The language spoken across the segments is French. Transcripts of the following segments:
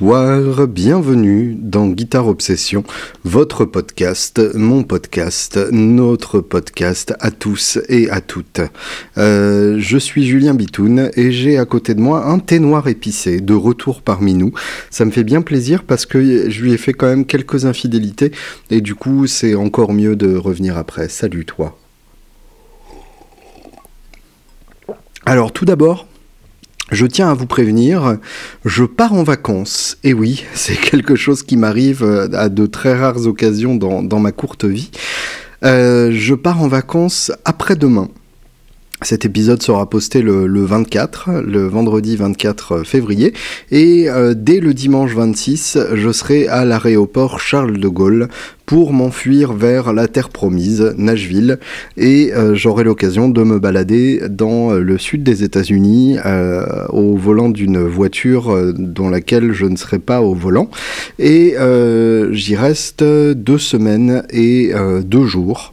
Bonsoir, bienvenue dans Guitare Obsession, votre podcast, mon podcast, notre podcast à tous et à toutes. Euh, je suis Julien Bitoun et j'ai à côté de moi un thé noir épicé de retour parmi nous. Ça me fait bien plaisir parce que je lui ai fait quand même quelques infidélités et du coup c'est encore mieux de revenir après. Salut toi. Alors tout d'abord, je tiens à vous prévenir, je pars en vacances. Et oui, c'est quelque chose qui m'arrive euh, à de très rares occasions dans, ma courte vie. Euh, je pars en vacances après-demain. Cet épisode sera posté le, 24, le vendredi 24 février, et euh, dès le dimanche 26, je serai à l'aéroport Charles de Gaulle pour m'enfuir vers la terre promise, Nashville, et euh, j'aurai l'occasion de me balader dans le sud des États-Unis euh, au volant d'une voiture dans laquelle je ne serai pas au volant, et j'y reste deux semaines et deux jours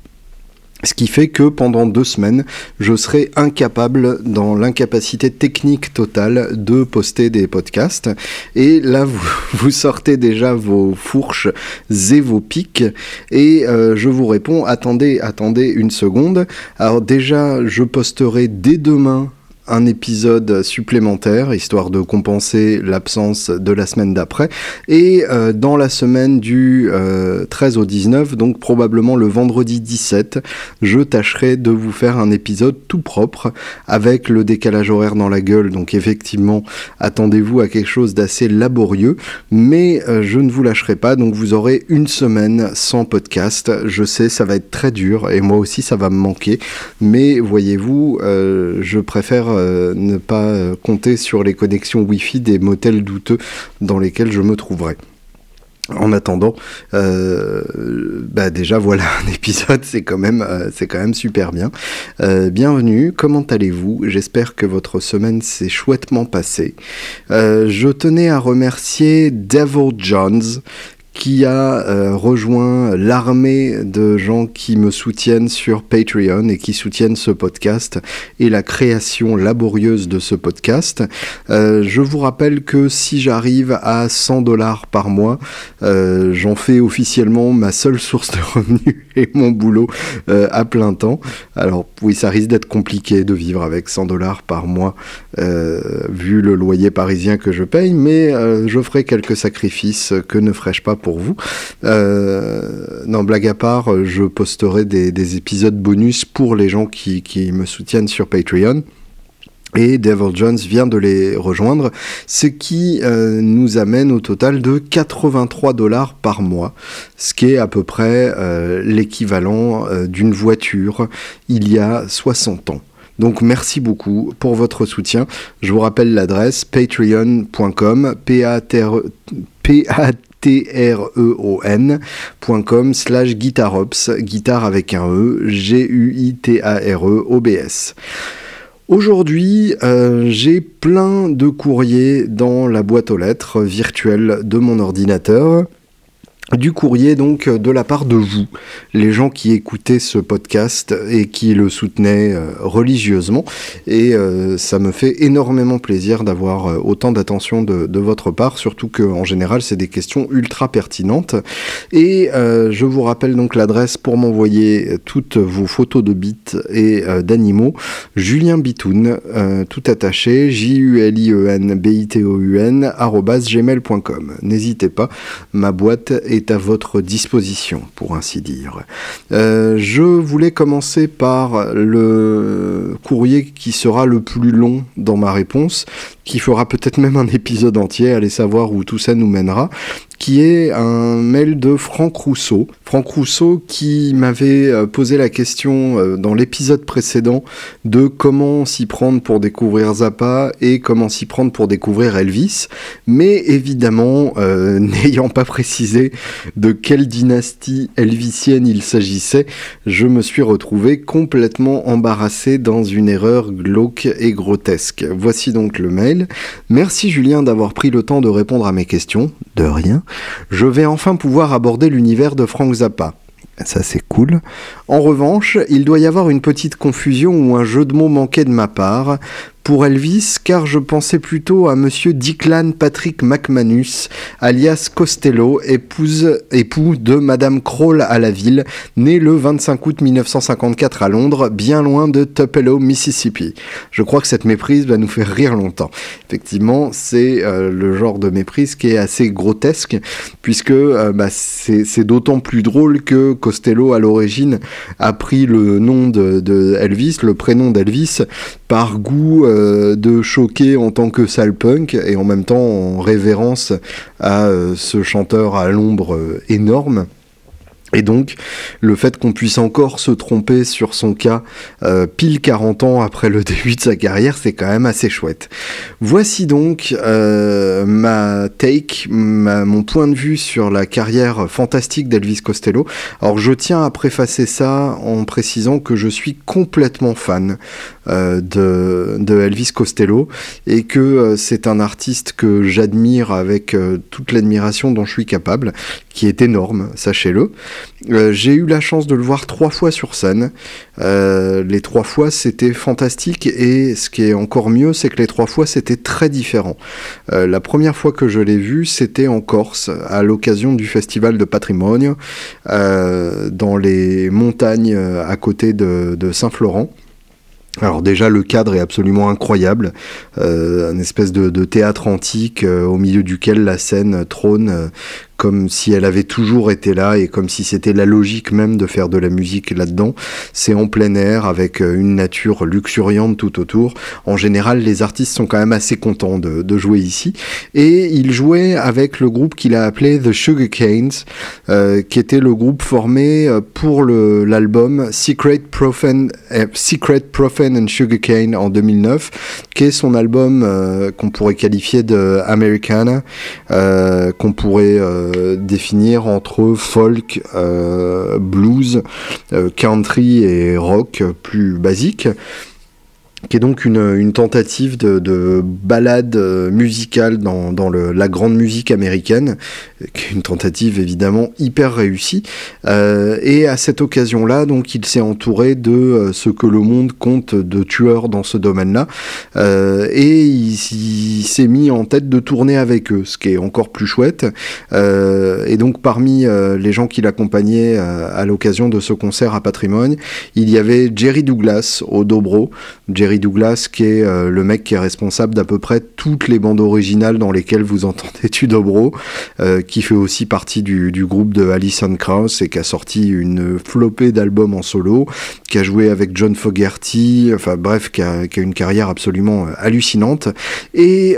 ce qui fait que pendant deux semaines, je serai incapable, dans l'incapacité technique totale, de poster des podcasts. Et là, vous, sortez déjà vos fourches et vos pics. Et euh, je vous réponds, attendez, attendez une seconde. Alors déjà, je posterai dès demain un épisode supplémentaire, histoire de compenser l'absence de la semaine d'après. Et euh, dans la semaine du 13 euh, au 19, donc probablement le vendredi 17, je tâcherai de vous faire un épisode tout propre, avec le décalage horaire dans la gueule. Donc effectivement, attendez-vous à quelque chose d'assez laborieux, mais euh, je ne vous lâcherai pas, donc vous aurez une semaine sans podcast. Je sais, ça va être très dur, et moi aussi ça va me manquer, mais voyez-vous, je préfère euh, ne pas euh, compter sur les connexions Wi-Fi des motels douteux dans lesquels je me trouverai. En attendant, euh, bah déjà voilà un épisode, c'est quand même c'est quand même super bien. bienvenue, comment allez-vous? J'espère que votre semaine s'est chouettement passée. je tenais à remercier Devil Johns qui a euh, rejoint l'armée de gens qui me soutiennent sur Patreon et qui soutiennent ce podcast et la création laborieuse de ce podcast. Euh, je vous rappelle que si j'arrive à 100 dollars par mois, euh, j'en fais officiellement ma seule source de revenus et mon boulot à plein temps. Alors oui, ça risque d'être compliqué de vivre avec 100 dollars par mois vu le loyer parisien que je paye, mais je ferai quelques sacrifices que ne ferais-je pas vous. Euh, non, blague à part, je posterai des, épisodes bonus pour les gens qui, me soutiennent sur Patreon. Et Devil Jones vient de les rejoindre, ce qui euh, nous amène au total de 83 dollars par mois, ce qui est à peu près euh, l'équivalent d'une voiture il y a 60 ans. Donc merci beaucoup pour votre soutien. Je vous rappelle l'adresse patreon.com, p a t r t-r-e-o-n.com slash guitarops, guitare avec un E, G-U-I-T-A-R-E-O-B-S. Aujourd'hui, euh, j'ai plein de courriers dans la boîte aux lettres virtuelle de mon ordinateur du courrier donc de la part de vous, les gens qui écoutaient ce podcast et qui le soutenaient euh, religieusement. Et euh, ça me fait énormément plaisir d'avoir euh, autant d'attention de, votre part, surtout qu'en général c'est des questions ultra pertinentes. Et je vous rappelle donc l'adresse pour m'envoyer toutes vos photos de bits et d'animaux. Julien Bitoun, tout attaché, J-U-L-I-E-N-B-I-T-O-U-N, gmail.com. N'hésitez pas, ma boîte est est à votre disposition, pour ainsi dire. Euh, je voulais commencer par le courrier qui sera le plus long dans ma réponse, qui fera peut-être même un épisode entier, allez savoir où tout ça nous mènera qui est un mail de Franck Rousseau. Franck Rousseau qui m'avait euh, posé la question euh, dans l'épisode précédent de comment s'y prendre pour découvrir Zappa et comment s'y prendre pour découvrir Elvis, mais évidemment euh, n'ayant pas précisé de quelle dynastie elvisienne il s'agissait, je me suis retrouvé complètement embarrassé dans une erreur glauque et grotesque. Voici donc le mail. Merci Julien d'avoir pris le temps de répondre à mes questions. De rien je vais enfin pouvoir aborder l'univers de Frank Zappa. Ça c'est cool. En revanche, il doit y avoir une petite confusion ou un jeu de mots manqué de ma part. pour Elvis, car je pensais plutôt à monsieur Declan Patrick McManus, alias Costello, épouse, époux de madame Kroll à la ville, né le 25 août 1954 à Londres, bien loin de Tupelo, Mississippi. Je crois que cette méprise va nous faire rire longtemps. Effectivement, c'est euh, le genre de méprise qui est assez grotesque, puisque euh, bah, c'est d'autant plus drôle que Costello, à l'origine, a pris le nom de, Elvis, le prénom d'Elvis, par goût euh, de choquer en tant que sale punk, et en même temps en révérence à ce chanteur à l'ombre énorme. Et donc, le fait qu'on puisse encore se tromper sur son cas euh, pile 40 ans après le début de sa carrière, c'est quand même assez chouette. Voici donc euh, ma take, mon point de vue sur la carrière fantastique d'Elvis Costello. Alors, je tiens à préfacer ça en précisant que je suis complètement fan euh, de, de, Elvis Costello et que c'est un artiste que j'admire avec toute l'admiration dont je suis capable, qui est énorme, sachez-le. Euh, j'ai eu la chance de le voir trois fois sur scène. Euh, les trois fois, c'était fantastique. Et ce qui est encore mieux, c'est que les trois fois, c'était très différent. Euh, la première fois que je l'ai vu, c'était en Corse, à l'occasion du festival de patrimoine, dans les montagnes à côté de, Saint-Florent. Alors déjà le cadre est absolument incroyable, euh, un espèce de, théâtre antique au milieu duquel la scène trône comme si elle avait toujours été là et comme si c'était la logique même de faire de la musique là-dedans. C'est en plein air avec euh, une nature luxuriante tout autour. En général, les artistes sont quand même assez contents de, jouer ici. Et il jouait avec le groupe qu'il a appelé The Sugar Canes, euh, qui était le groupe formé euh, pour l'album Secret Profane, Secret Profane and Sugar Cane en 2009, qui est son album qu'on pourrait qualifier de Americana, qu'on pourrait euh, définir entre folk, euh, blues, euh, country et rock plus basique qui est donc une, tentative de, de, balade musicale dans, la grande musique américaine, qui est une tentative évidemment hyper réussie. Euh, et à cette occasion-là, donc, il s'est entouré de euh, ce que le monde compte de tueurs dans ce domaine-là, euh, et il, s'est mis en tête de tourner avec eux, ce qui est encore plus chouette. et donc, parmi les gens qui l'accompagnaient à l'occasion de ce concert à Patrimoine, il y avait Jerry Douglas au dobro. Jerry Douglas, qui est euh, le mec qui est responsable d'à peu près toutes les bandes originales dans lesquelles vous entendez Tudobro, euh, qui fait aussi partie du, groupe de Alison Krauss et qui a sorti une flopée d'albums en solo, qui a joué avec John Fogerty, enfin bref, qui a, une carrière absolument euh, hallucinante. Et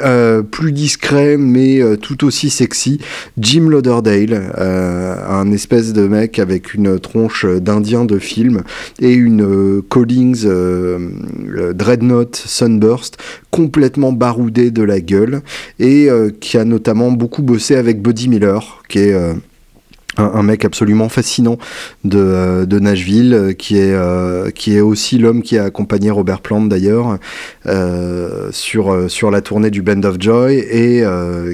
plus discret, mais tout aussi sexy, Jim Lauderdale, un espèce de mec avec une tronche d'indien de film et une Collins Dreadnought Sunburst, complètement baroudé de la gueule, et euh, qui a notamment beaucoup bossé avec Buddy Miller, qui est euh, un, mec absolument fascinant de, euh, Nashville, qui est, aussi l'homme qui a accompagné Robert Plant d'ailleurs sur, sur la tournée du Band of Joy et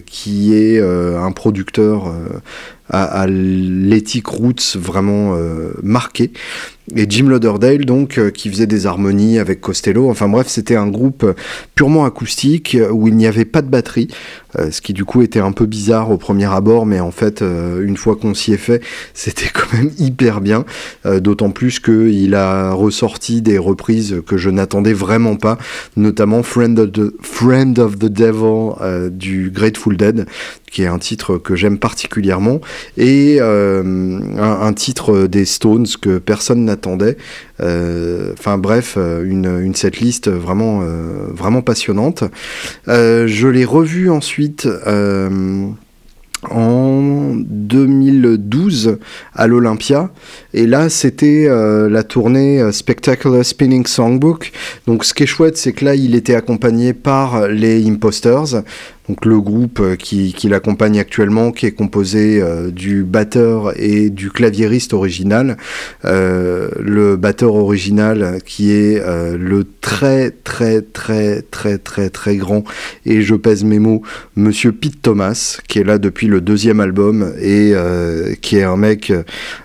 qui est un producteur à, à l'éthique roots vraiment marqué et Jim Lauderdale donc euh, qui faisait des harmonies avec Costello. Enfin bref, c'était un groupe euh, purement acoustique euh, où il n'y avait pas de batterie, ce qui du coup était un peu bizarre au premier abord, mais en fait une fois qu'on s'y est fait, c'était quand même hyper bien. D'autant plus qu'il a ressorti des reprises que je n'attendais vraiment pas, notamment Friend of the, Friend of the Devil du Grateful Dead, qui est un titre que j'aime particulièrement, et un, un, titre des Stones que personne n'a attendait. Euh, enfin bref, euh, une, une setlist vraiment, euh, vraiment passionnante. je l'ai revu ensuite en 2012 à l'Olympia. Et là, c'était la tournée Spectacular Spinning Songbook. Donc, ce qui est chouette, c'est que là, il était accompagné par les Imposters. Donc le groupe qui, qui l'accompagne actuellement, qui est composé du batteur et du claviériste original. le batteur original qui est le très très très très très très grand et je pèse mes mots, Monsieur Pete Thomas, qui est là depuis le deuxième album et qui est un mec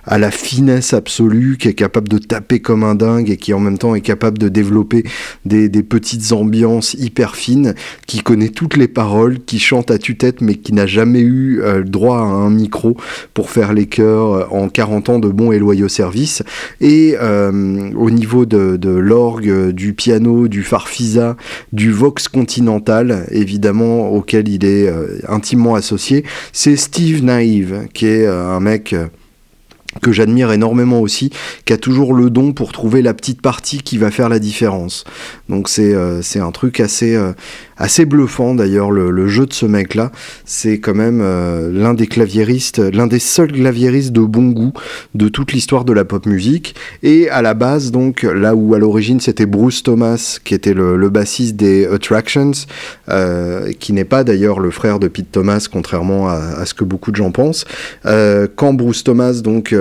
à la finesse absolue, qui est capable de taper comme un dingue et qui en même temps est capable de développer des, petites ambiances hyper fines, qui connaît toutes les paroles, qui chante à tue-tête mais qui n'a jamais eu euh, droit à un micro pour faire les chœurs euh, en 40 ans de bons et loyaux services. Et euh, au niveau de, l'orgue, du piano, du farfisa, du vox continental, évidemment, auquel il est intimement associé, c'est Steve Naive, qui est un mec que j'admire énormément aussi, qui a toujours le don pour trouver la petite partie qui va faire la différence. Donc c'est euh, un truc assez, euh, assez bluffant d'ailleurs le, jeu de ce mec là c'est quand même euh, l'un des claviéristes l'un des seuls claviéristes de bon goût de toute l'histoire de la pop musique. Et à la base donc là où à l'origine c'était Bruce Thomas qui était le, bassiste des Attractions euh, qui n'est pas d'ailleurs le frère de Pete Thomas contrairement à, ce que beaucoup de gens pensent. Euh, quand Bruce Thomas donc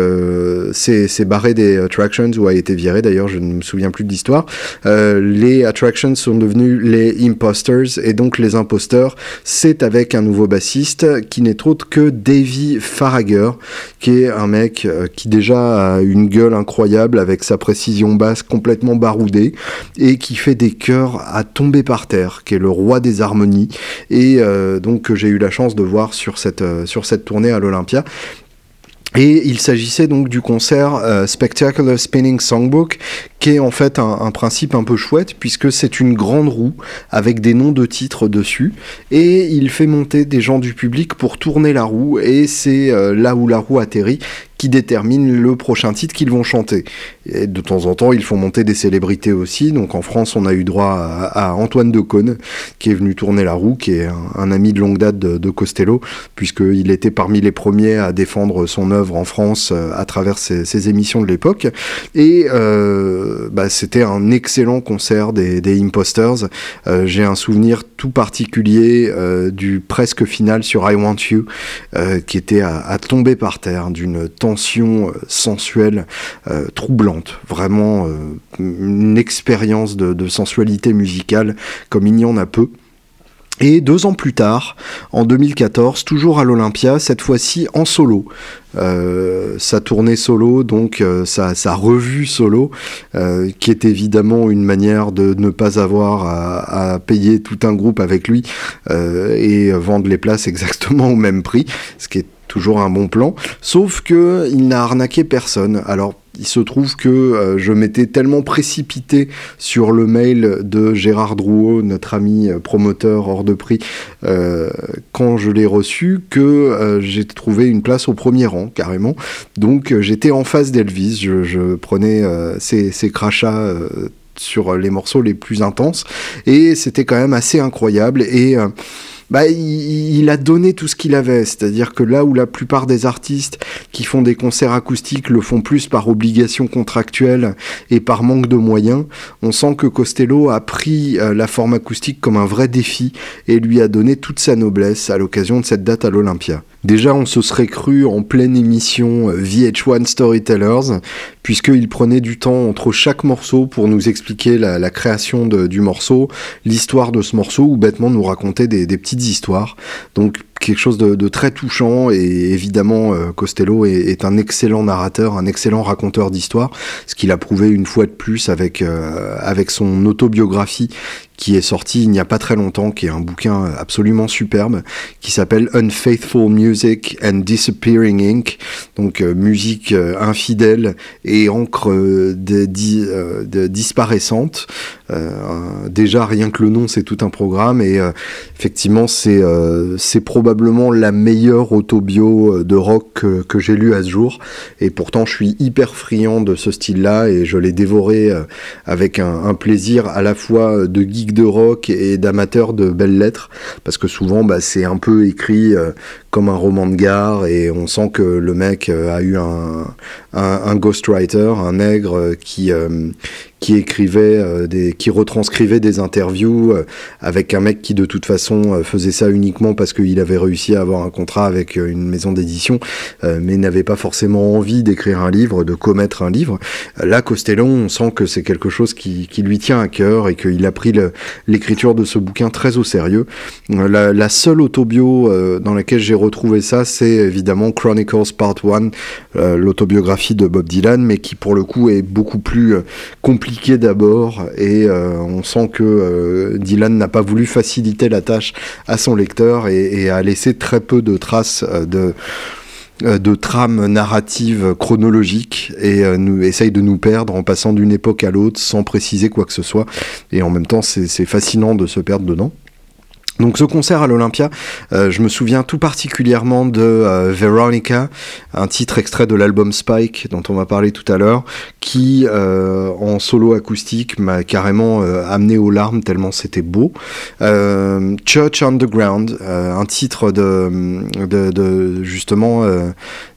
s'est barré des Attractions ou a été viré d'ailleurs je ne me souviens plus de l'histoire les Attractions sont devenus les Imposters et donc les imposteurs, c'est avec un nouveau bassiste qui n'est autre que Davy Faragher, qui est un mec euh, qui déjà a une gueule incroyable avec sa précision basse complètement baroudée et qui fait des chœurs à tomber par terre, qui est le roi des harmonies et euh, donc que j'ai eu la chance de voir sur cette, euh, sur cette tournée à l'Olympia. Et il s'agissait donc du concert Spectacular Spinning Songbook, qui est en fait un, principe un peu chouette puisque c'est une grande roue avec des noms de titres dessus. Et il fait monter des gens du public pour tourner la roue et c'est euh, là où la roue atterrit qui détermine le prochain titre qu'ils vont chanter. Et de temps en temps, ils font monter des célébrités aussi. Donc en France, on a eu droit à, Antoine Decaune, qui est venu tourner la roue, qui est un, ami de longue date de, Costello, puisqu'il était parmi les premiers à défendre son œuvre en France euh, à travers ses, émissions de l'époque. Et euh, bah, c'était un excellent concert des, Imposters. Euh, j'ai un souvenir tout particulier euh, du presque final sur I Want You, qui était à, tomber par terre, d'une tension sensuelle troublante. Vraiment une expérience de sensualité musicale comme il n'y en a peu. Et deux ans plus tard, en 2014, toujours à l'Olympia, cette fois-ci en solo. Euh, sa tournée solo, donc euh, sa, revue solo, euh, qui est évidemment une manière de ne pas avoir à, payer tout un groupe avec lui et vendre les places exactement au même prix, ce qui est toujours un bon plan. Sauf que il n'a arnaqué personne. Alors il se trouve que euh, je m'étais tellement précipité sur le mail de Gérard Drouot, notre ami euh, promoteur hors de prix, euh, quand je l'ai reçu, que j'ai trouvé une place au premier rang, carrément. Donc j'étais en face d'Elvis, je, prenais ses, crachats sur les morceaux les plus intenses, et c'était quand même assez incroyable. Et bah, il, a donné tout ce qu'il avait. C'est-à-dire que là où la plupart des artistes qui font des concerts acoustiques le font plus par obligation contractuelle et par manque de moyens, on sent que Costello a pris euh, la forme acoustique comme un vrai défi et lui a donné toute sa noblesse à l'occasion de cette date à l'Olympia. Déjà, on se serait cru en pleine émission euh, VH1 Storytellers, puisqu'il prenait du temps entre chaque morceau pour nous expliquer la, création du morceau, l'histoire de ce morceau, ou bêtement nous raconter des, petites histoires. Donc quelque chose de, très touchant et évidemment euh, Costello est, un excellent narrateur, un excellent raconteur d'histoire, ce qu'il a prouvé une fois de plus avec, euh, avec son autobiographie qui est sorti il n'y a pas très longtemps, qui est un bouquin absolument superbe, qui s'appelle Unfaithful Music and Disappearing Ink, donc euh, musique infidèle et encre de, disparaissante. Déjà rien que le nom c'est tout un programme et effectivement c'est c'est probablement la meilleure autobio de rock que, que j'ai lu à ce jour. Et pourtant je suis hyper friand de ce style-là et je l'ai dévoré avec un, un, plaisir à la fois de geek de rock et d'amateurs de belles lettres, parce que souvent bah, c'est un peu écrit euh, comme un roman de gare et on sent que le mec a eu un, un, un ghostwriter, un nègre qui qui écrivait euh, des, qui retranscrivait des interviews euh, avec un mec qui de toute façon euh, faisait ça uniquement parce qu'il avait réussi à avoir un contrat avec une maison d'édition, mais n'avait pas forcément envie d'écrire un livre, de commettre un livre. Là, Costello, on sent que c'est quelque chose qui, qui, lui tient à cœur et qu'il a pris l'écriture de ce bouquin très au sérieux. La, la seule autobio dans laquelle j'ai retrouvé ça, c'est évidemment Chronicles Part 1, l'autobiographie de Bob Dylan, mais qui pour le coup est beaucoup plus compliquée d'abord et euh, on sent que euh, Dylan n'a pas voulu faciliter la tâche à son lecteur et, a laissé très peu de traces euh, de de trames narratives chronologiques et nous essaye de nous perdre en passant d'une époque à l'autre sans préciser quoi que ce soit et en même temps c'est fascinant de se perdre dedans. Donc ce concert à l'Olympia, euh, je me souviens tout particulièrement de euh, Veronica, un titre extrait de l'album Spike dont on va parler tout à l'heure, qui euh, en solo acoustique m'a carrément amené aux larmes tellement c'était beau. Church Underground, un titre de, justement,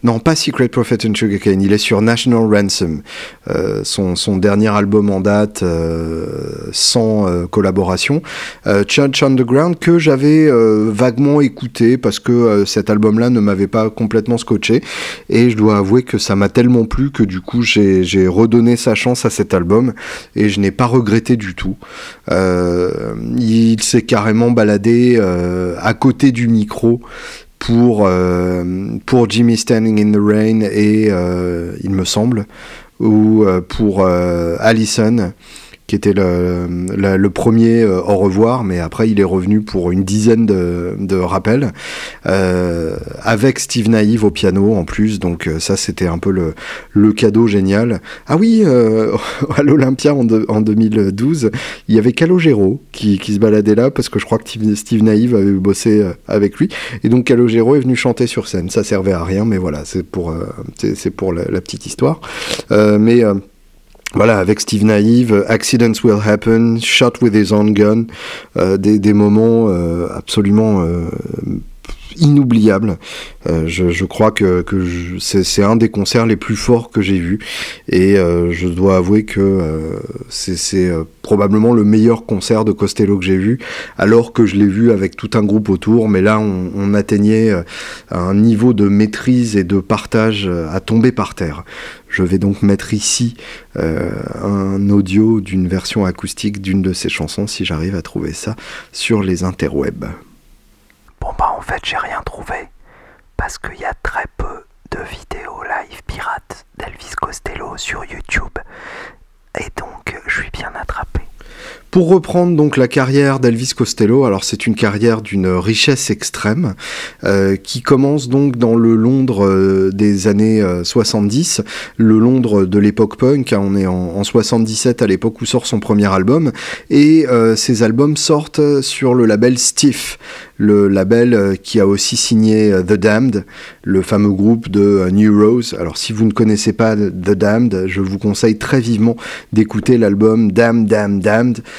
non pas Secret Prophet and Sugarcane, il est sur National Ransom, son, son, dernier album en date sans collaboration. Church Underground que j'avais euh, vaguement écouté parce que euh, cet album-là ne m'avait pas complètement scotché. Et je dois avouer que ça m'a tellement plu que du coup j'ai redonné sa chance à cet album et je n'ai pas regretté du tout. Euh, il s'est carrément baladé à côté du micro pour, pour Jimmy Standing in the Rain et il me semble, ou pour Allison qui était le, premier euh, au revoir, mais après il est revenu pour une dizaine de, rappels, euh, avec Steve Naïve au piano en plus, donc euh, ça c'était un peu le, cadeau génial. Ah oui, à l'Olympia en, en, 2012, il y avait Calogero qui, qui, se baladait là, parce que je crois que Steve Naïve avait bossé avec lui, et donc Calogero est venu chanter sur scène, ça servait à rien, mais voilà, c'est pour, c'est pour la, la, petite histoire. mais voilà, avec Steve Naive, Accidents Will Happen, Shot with His Own Gun, euh, des, des, moments euh, absolument euh, inoubliable. Euh, je, je, crois que, que c'est un des concerts les plus forts que j'ai vus et euh, je dois avouer que euh, c'est probablement le meilleur concert de Costello que j'ai vu, alors que je l'ai vu avec tout un groupe autour, mais là on, on, atteignait un niveau de maîtrise et de partage à tomber par terre. Je vais donc mettre ici un audio d'une version acoustique d'une de ces chansons si j'arrive à trouver ça sur les interwebs. Bon bah en fait j'ai rien trouvé parce qu'il y a très peu de vidéos live pirates d'Elvis Costello sur YouTube et donc je suis bien attrapé. Pour reprendre donc la carrière d'Elvis Costello, alors c'est une carrière d'une richesse extrême euh, qui commence donc dans le Londres euh, des années 70, euh, le Londres de l'époque punk, hein, on est en, en, 77 à l'époque où sort son premier album, et ces albums sortent sur le label Stiff, le label qui a aussi signé The Damned, le fameux groupe de New Rose. Alors si vous ne connaissez pas The Damned, je vous conseille très vivement d'écouter l'album Damn Damn Damned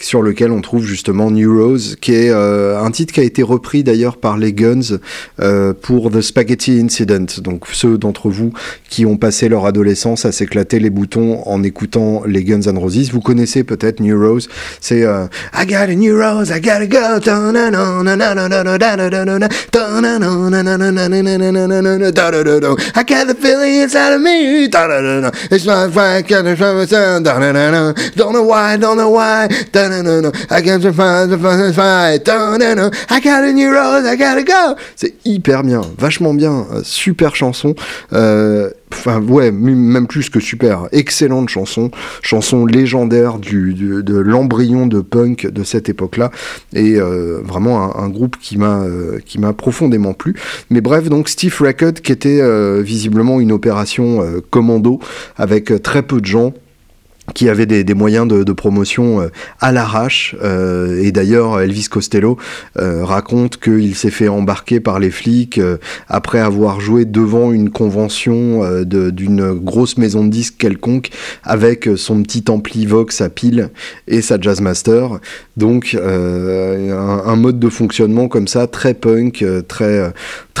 sur lequel on trouve justement New Rose, qui est euh, un titre qui a été repris d'ailleurs par les Guns euh, pour The Spaghetti Incident. Donc ceux d'entre vous qui ont passé leur adolescence à s'éclater les boutons en écoutant les Guns N' Roses, vous connaissez peut-être New Rose. C'est euh, I got a new rose, I gotta go. C'est hyper bien, vachement bien, euh, super chanson. Euh, enfin ouais, même plus que super, excellente chanson, chanson légendaire du, de l'embryon de punk de cette époque-là, et euh, vraiment un, groupe qui m'a profondément plu. Mais bref, donc Steve Record qui était visiblement une opération commando avec très peu de gens qui avait des, moyens de, promotion euh, à l'arrache. Euh, et d'ailleurs, Elvis Costello euh, raconte qu'il s'est fait embarquer par les flics après avoir joué devant une convention d'une grosse maison de disques quelconque avec son petit ampli Vox à pile et sa Jazzmaster. Donc, un, mode de fonctionnement comme ça, très punk, très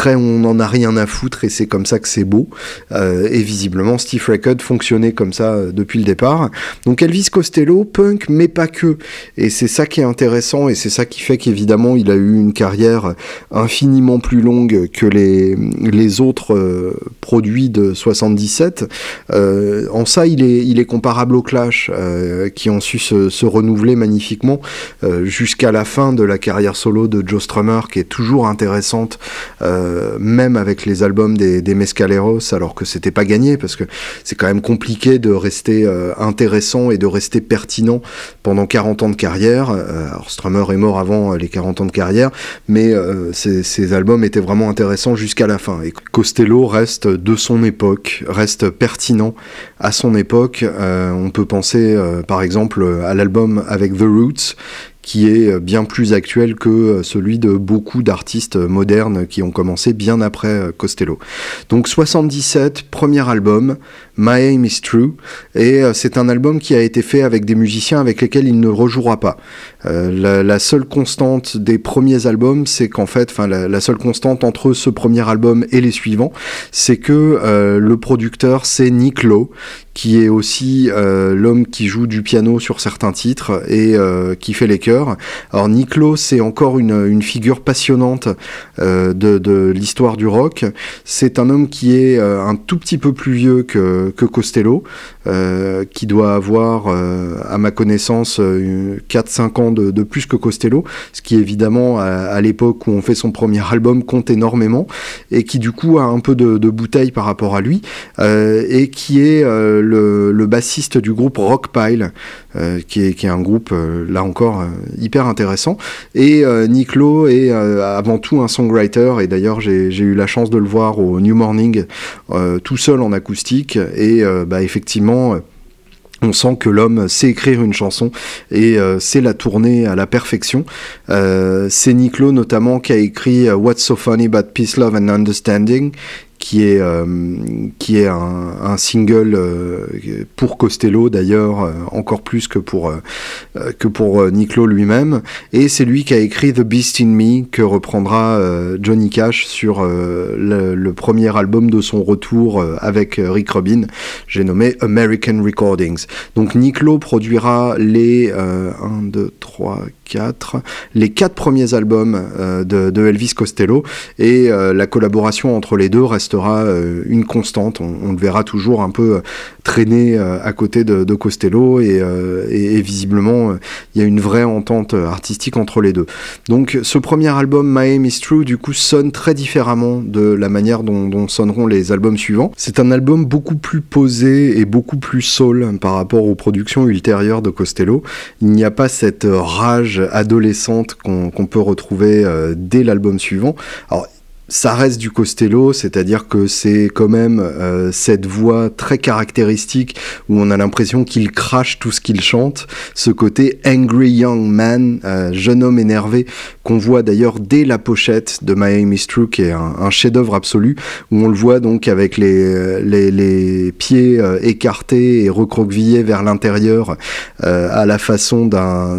on n'en a rien à foutre et c'est comme ça que c'est beau. et visiblement, Steve Record fonctionnait comme ça depuis le départ. Donc Elvis Costello, punk, mais pas que. Et c'est ça qui est intéressant et c'est ça qui fait qu'évidemment il a eu une carrière infiniment plus longue que les, autres produits de 77. en ça, il est, comparable au Clash, qui ont su se, renouveler magnifiquement jusqu'à la fin de la carrière solo de Joe Strummer, qui est toujours intéressante, euh, même avec les albums des, Mescaleros, alors que c'était pas gagné, parce que c'est quand même compliqué de rester euh, intéressant et de rester pertinent pendant 40 ans de carrière. Euh, alors Strummer est mort avant les 40 ans de carrière, mais ces, albums étaient vraiment intéressants jusqu'à la fin. Et Costello reste de son époque, reste pertinent à son époque. on peut penser par exemple à l'album avec The Roots, qui est euh, bien plus actuel que euh, celui de beaucoup d'artistes modernes qui ont commencé bien après euh, Costello. Donc 77, premier album, My Aim is True, et c'est un album qui a été fait avec des musiciens avec lesquels il ne rejouera pas. la, seule constante des premiers albums, c'est qu'en fait, enfin la, seule constante entre ce premier album et les suivants, c'est que le producteur c'est Nick Lowe, qui est aussi l'homme qui joue du piano sur certains titres et qui fait les chœurs alors Niclo, c'est encore une, figure passionnante euh, de, l'histoire du rock. C'est un homme qui est euh, un tout petit peu plus vieux que, Costello, euh, qui doit avoir, à ma connaissance, 4-5 ans de, plus que Costello, ce qui évidemment, à, l'époque où on fait son premier album, compte énormément, et qui du coup a un peu de, bouteille par rapport à lui, et qui est le, bassiste du groupe Rockpile, qui est, qui, est, un groupe, là encore, hyper intéressant. Et euh, Nick Lowe est euh, avant tout un songwriter, et d'ailleurs j'ai eu la chance de le voir au New Morning euh, tout seul en acoustique, et bah, effectivement on sent que l'homme sait écrire une chanson et sait la tourner à la perfection. c'est Nick Lowe notamment qui a écrit What's So Funny About Peace, Love and Understanding, qui est, euh, qui est un, single euh, pour Costello d'ailleurs, euh, encore plus que pour, que pour Niclo lui-même. Et c'est lui qui a écrit The Beast in Me, que reprendra Johnny Cash sur le, le, premier album de son retour avec Rick Rubin, j'ai nommé American Recordings. Donc Niclo produira les 1, 2, 3, 4, les quatre premiers albums de, de, Elvis Costello, et la collaboration entre les deux reste restera euh, une constante. On, le verra toujours un peu euh, traîner euh, à côté de, Costello et, visiblement il y a une vraie entente artistique entre les deux. Donc ce premier album My Aim Is True du coup sonne très différemment de la manière dont, sonneront les albums suivants. C'est un album beaucoup plus posé et beaucoup plus soul par rapport aux productions ultérieures de Costello. Il n'y a pas cette rage adolescente qu'on peut retrouver dès l'album suivant. Ça reste du Costello, c'est-à-dire que c'est quand même euh, cette voix très caractéristique où on a l'impression qu'il crache tout ce qu'il chante, ce côté angry young man, euh, jeune homme énervé, qu'on voit d'ailleurs dès la pochette de My Aim Is True, qui est un, chef-d'œuvre absolu, où on le voit donc avec les, les, les pieds euh, écartés et recroquevillés vers l'intérieur, à la façon d'un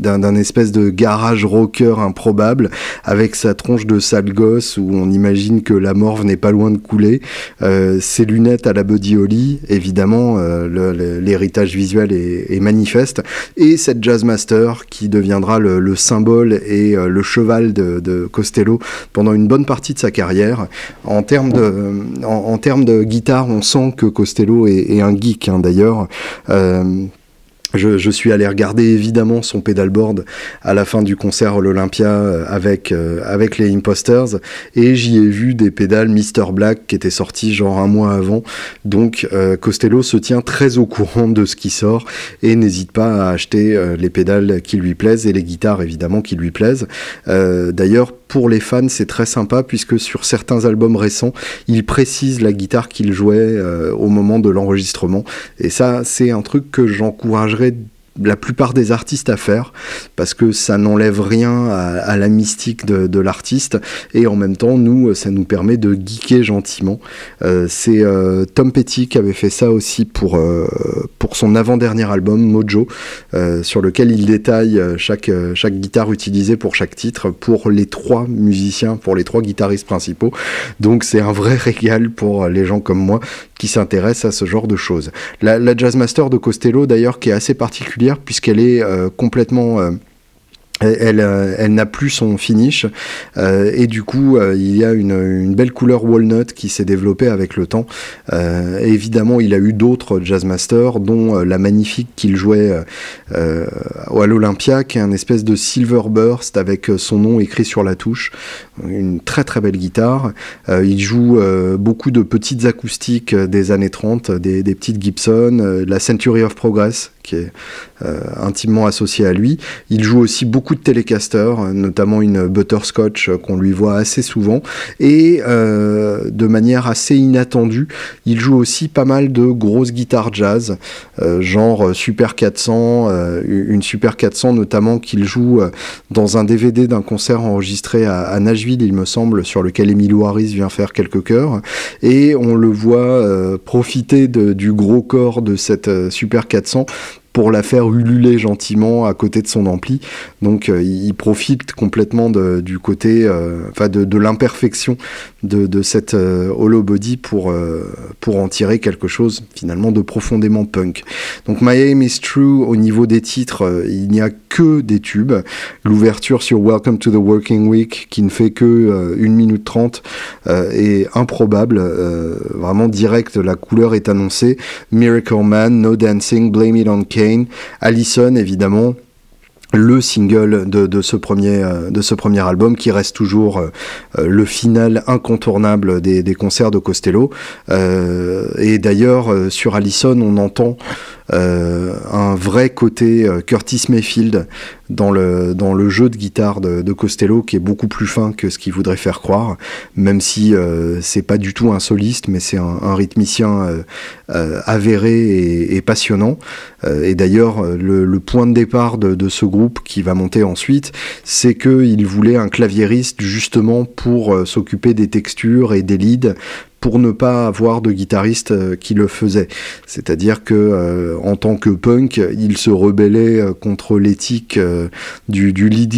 d'un espèce de garage rocker improbable, avec sa tronche de sale gosse où on imagine que la morve n'est pas loin de couler. Euh, ses lunettes à la Buddy Holly, évidemment, euh, l'héritage visuel est, manifeste. Et cette Jazz Master qui deviendra le, symbole et euh, le cheval de, Costello pendant une bonne partie de sa carrière. En termes de, en, termes de guitare, on sent que Costello est, un geek hein, d'ailleurs. Je, suis allé regarder évidemment son pedalboard à la fin du concert à l'Olympia euh, avec, euh, avec les Imposters et j'y ai vu des pédales Mr Black qui étaient sortis genre un mois avant. Donc euh, Costello se tient très au courant de ce qui sort et n'hésite pas à acheter les pédales qui lui plaisent et les guitares évidemment qui lui plaisent. D'ailleurs pour les fans, c'est très sympa puisque sur certains albums récents, il précise la guitare qu'il jouait au moment de l'enregistrement. Et ça, c'est un truc que j'encouragerais la plupart des artistes à faire parce que ça n'enlève rien à, la mystique de, l'artiste. Et en même temps nous ça nous permet de geeker gentiment. Euh, c'est euh, Tom Petty qui avait fait ça aussi pour, euh, pour son avant-dernier album Mojo sur lequel il détaille chaque, chaque guitare utilisée pour chaque titre pour les trois musiciens pour les trois guitaristes principaux. Donc c'est un vrai régal pour les gens comme moi qui s'intéressent à ce genre de choses. La, la Jazz Master de Costello d'ailleurs qui est assez particulière puisqu'elle est euh, complètement euh, elle, euh, elle n'a plus son finish euh, et du coup euh, il y a une, une, belle couleur walnut qui s'est développée avec le temps. évidemment il a eu d'autres jazzmasters dont la magnifique qu'il jouait à l'Olympia qui est un espèce de silver burst avec son nom écrit sur la touche. Une très très belle guitare. il joue beaucoup de petites acoustiques des années 30, des, des petites Gibson, la Century of Progress qui est intimement associée à lui. Il joue aussi beaucoup de télécasters, notamment une Butterscotch qu'on lui voit assez souvent, et euh, de manière assez inattendue, il joue aussi pas mal de grosses guitares jazz, euh, genre Super 400, euh, une Super 400 notamment qu'il joue dans un DVD d'un concert enregistré à, Nashville, il me semble, sur lequel Emilio Harris vient faire quelques chœurs, et on le voit profiter du gros corps de cette Super 400 pour la faire ululer gentiment à côté de son ampli. Donc euh, il profite complètement du côté, euh, enfin de, l'imperfection de, cette euh, hollow body pour, pour en tirer quelque chose finalement de profondément punk. Donc My Aim is True, au niveau des titres, il n'y a que des tubes. L'ouverture sur Welcome to the Working Week, qui ne fait que 1 minute 30, est improbable, vraiment direct, la couleur est annoncée. Miracle Man, No Dancing, Blame It on Kate, Allison évidemment le single de, ce premier, euh, de ce premier album qui reste toujours euh, euh, le final incontournable des, concerts de Costello. et d'ailleurs, sur Allison, on entend un vrai côté Curtis Mayfield dans le, dans le jeu de guitare de, Costello qui est beaucoup plus fin que ce qu'il voudrait faire croire, même si c'est pas du tout un soliste, mais c'est un, rythmicien avéré et, passionnant. et d'ailleurs, le, point de départ de, ce groupe qui va monter ensuite, c'est qu'il voulait un claviériste justement pour euh, s'occuper des textures et des leads pour ne pas avoir de guitariste euh, qui le faisait. C'est-à-dire que euh, en tant que punk, il se rebellait euh, contre l'éthique du, du, lead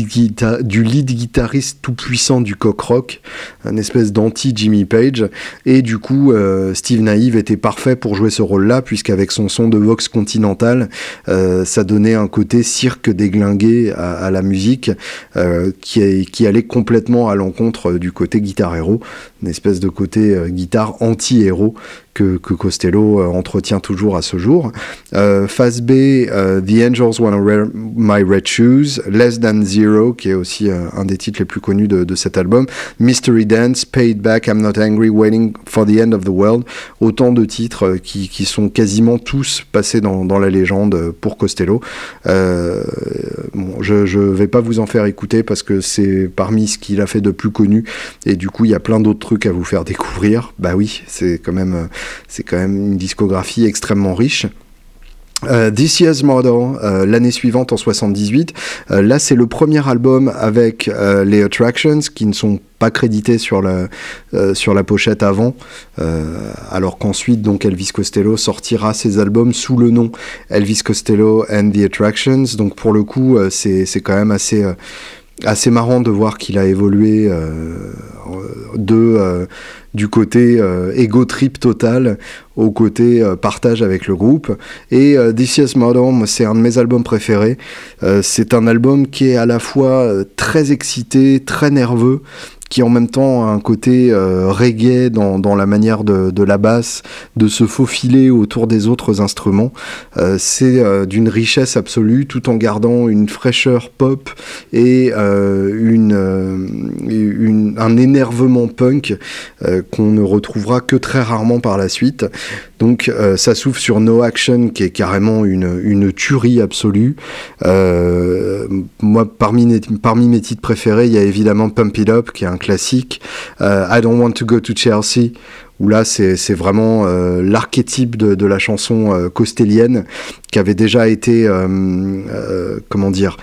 du lead guitariste tout puissant du cock rock, un espèce d'anti Jimmy Page. Et du coup, Steve Naive était parfait pour jouer ce rôle-là, puisqu'avec son son de Vox Continental, ça donnait un côté cirque déglingué à, la musique qui, qui allait complètement à l'encontre du côté guitare héros, une espèce de côté guitare anti-héros que, Costello euh, entretient toujours à ce jour. Euh, phase B, euh, The Angels Wanna Wear My Red Shoes, Less Than Zero, qui est aussi un des titres les plus connus de, cet album, Mystery Dance, Paid Back, I'm Not Angry, Waiting for the End of the World, autant de titres qui, sont quasiment tous passés dans, la légende pour Costello. je ne vais pas vous en faire écouter parce que c'est parmi ce qu'il a fait de plus connu et du coup il y a plein d'autres trucs à vous faire découvrir. Bah oui, c'est quand même c'est quand même une discographie extrêmement riche. Euh, This Year's Model, euh, l'année suivante en 78. Euh, là, c'est le premier album avec les Attractions qui ne sont pas crédités sur la, sur la pochette avant, alors qu'ensuite, donc, Elvis Costello sortira ses albums sous le nom Elvis Costello and the Attractions. Donc, pour le coup, c'est quand même assez assez marrant de voir qu'il a évolué de du côté euh, ego trip total au côté euh, partage avec le groupe. Et euh, This Year's Modern, c'est un de mes albums préférés. c'est un album qui est à la fois très excité, très nerveux, qui en même temps a un côté reggae dans, la manière de, la basse, de se faufiler autour des autres instruments. C'est d'une richesse absolue tout en gardant une fraîcheur pop et une, un énervement punk qu'on ne retrouvera que très rarement par la suite. Donc ça s'ouvre sur No Action qui est carrément une, une tuerie absolue. moi, parmi, parmi mes titres préférés, il y a évidemment Pump It Up qui est un classique. I Don't Want to Go to Chelsea, où là c'est vraiment l'archétype de, de, la chanson costellienne qui avait déjà été, comment dire,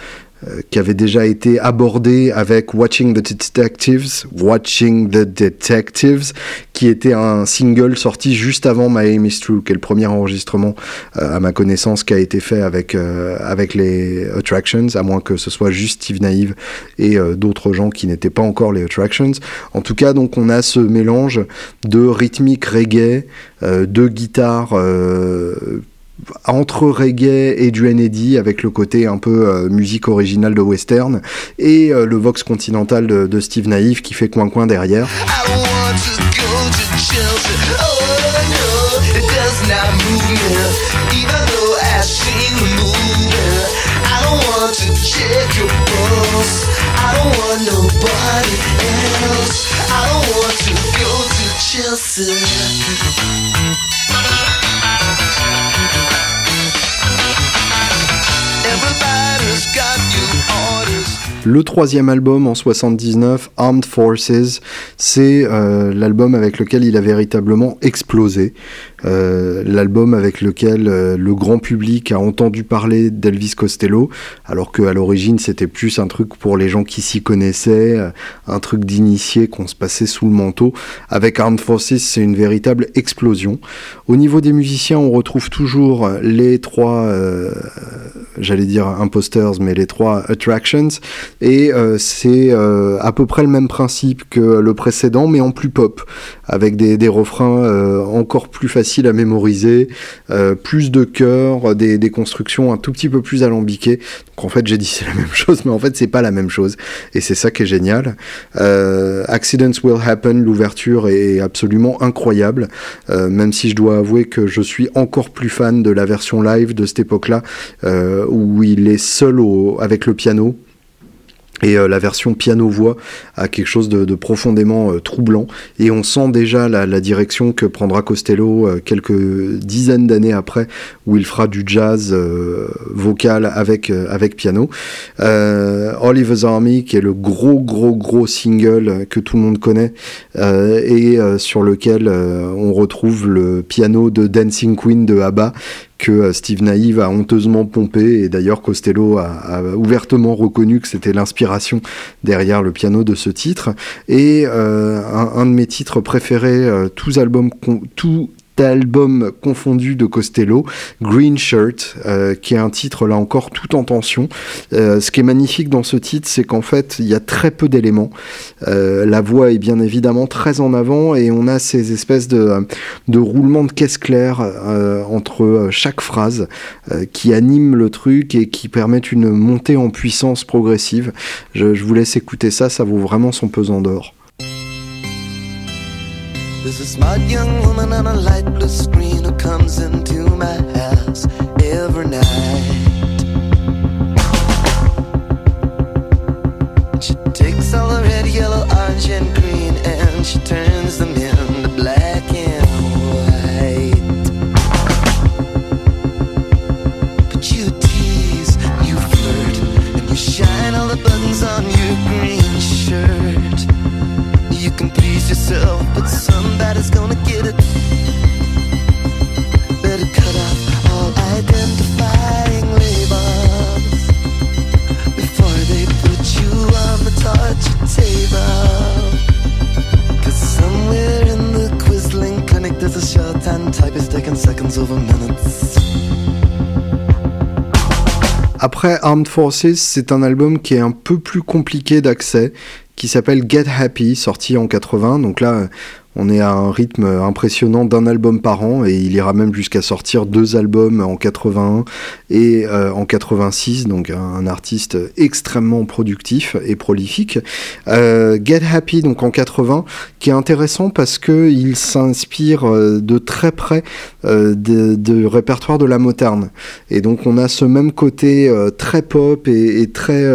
euh, qui avait déjà été abordé avec Watching the Detectives, Watching the Detectives, qui était un single sorti juste avant My Aim Is True, qui est le premier enregistrement euh, à ma connaissance qui a été fait avec euh, avec les Attractions, à moins que ce soit juste Steve Naive et d'autres gens qui n'étaient pas encore les Attractions. En tout cas, donc on a ce mélange de rythmique reggae, de guitare entre reggae et du N.E.D. avec le côté un peu euh, musique originale de western et euh, le vox continental de, de, Steve Naïf qui fait coin coin derrière. Le troisième album en 79, Armed Forces, c'est euh, l'album avec lequel il a véritablement explosé. Euh, l'album avec lequel euh, le grand public a entendu parler d'Elvis Costello, alors qu'à l'origine c'était plus un truc pour les gens qui s'y connaissaient, euh, un truc d'initié qu'on se passait sous le manteau. Avec Armed Forces, c'est une véritable explosion. Au niveau des musiciens, on retrouve toujours les trois, j'allais dire imposters, mais les trois attractions, et c'est à peu près le même principe que le précédent, mais en plus pop, avec des, des refrains encore plus faciles à mémoriser, euh, plus de cœur, des, constructions un tout petit peu plus alambiquées. Donc en fait j'ai dit c'est la même chose, mais en fait c'est pas la même chose. Et c'est ça qui est génial. Euh, Accidents Will Happen, l'ouverture est absolument incroyable, euh, même si je dois avouer que je suis encore plus fan de la version live de cette époque-là, où il est seul avec le piano. Et euh, la version piano-voix a quelque chose de, profondément euh, troublant. Et on sent déjà la, direction que prendra Costello euh, quelques dizaines d'années après, où il fera du jazz vocal avec, avec piano. Oliver's Army, qui est le gros, gros, gros single que tout le monde connaît, et sur lequel on retrouve le piano de Dancing Queen de ABBA, que euh, Steve Naive a honteusement pompé et d'ailleurs Costello a, ouvertement reconnu que c'était l'inspiration derrière le piano de ce titre. Et euh, un, de mes titres préférés euh, tous albums tous album confondu de Costello, Green Shirt, euh, qui est un titre là encore tout en tension. Euh, ce qui est magnifique dans ce titre, c'est qu'en fait, il y a très peu d'éléments. Euh, la voix est bien évidemment très en avant et on a ces espèces de, de roulements de caisse claire entre chaque phrase qui animent le truc et qui permettent une montée en puissance progressive. Je vous laisse écouter ça, ça vaut vraiment son pesant d'or. There's a smart young woman on a light blue screen who comes into my house every night. She takes all the red, yellow, orange, and green and she turns them into black and white. But you tease, you flirt, and you shine all the buttons on your green shirt. Yourself, but somebody's gonna get it. Better cut off all identifying labels before they put you on the torture table. Cause somewhere in the Quisling clinic, there's a shorthand typist taking seconds over minutes. Après Armed Forces, c'est un album qui est un peu plus compliqué d'accès, qui s'appelle Get Happy, sorti en 80. Donc là, on est à un rythme impressionnant d'un album par an et il ira même jusqu'à sortir deux albums en 81 et euh, en 86, donc un, artiste extrêmement productif et prolifique. Euh, Get Happy, donc en 80, qui est intéressant parce que il s'inspire euh, de très près de, répertoire de la Motown. Et donc on a ce même côté très pop et très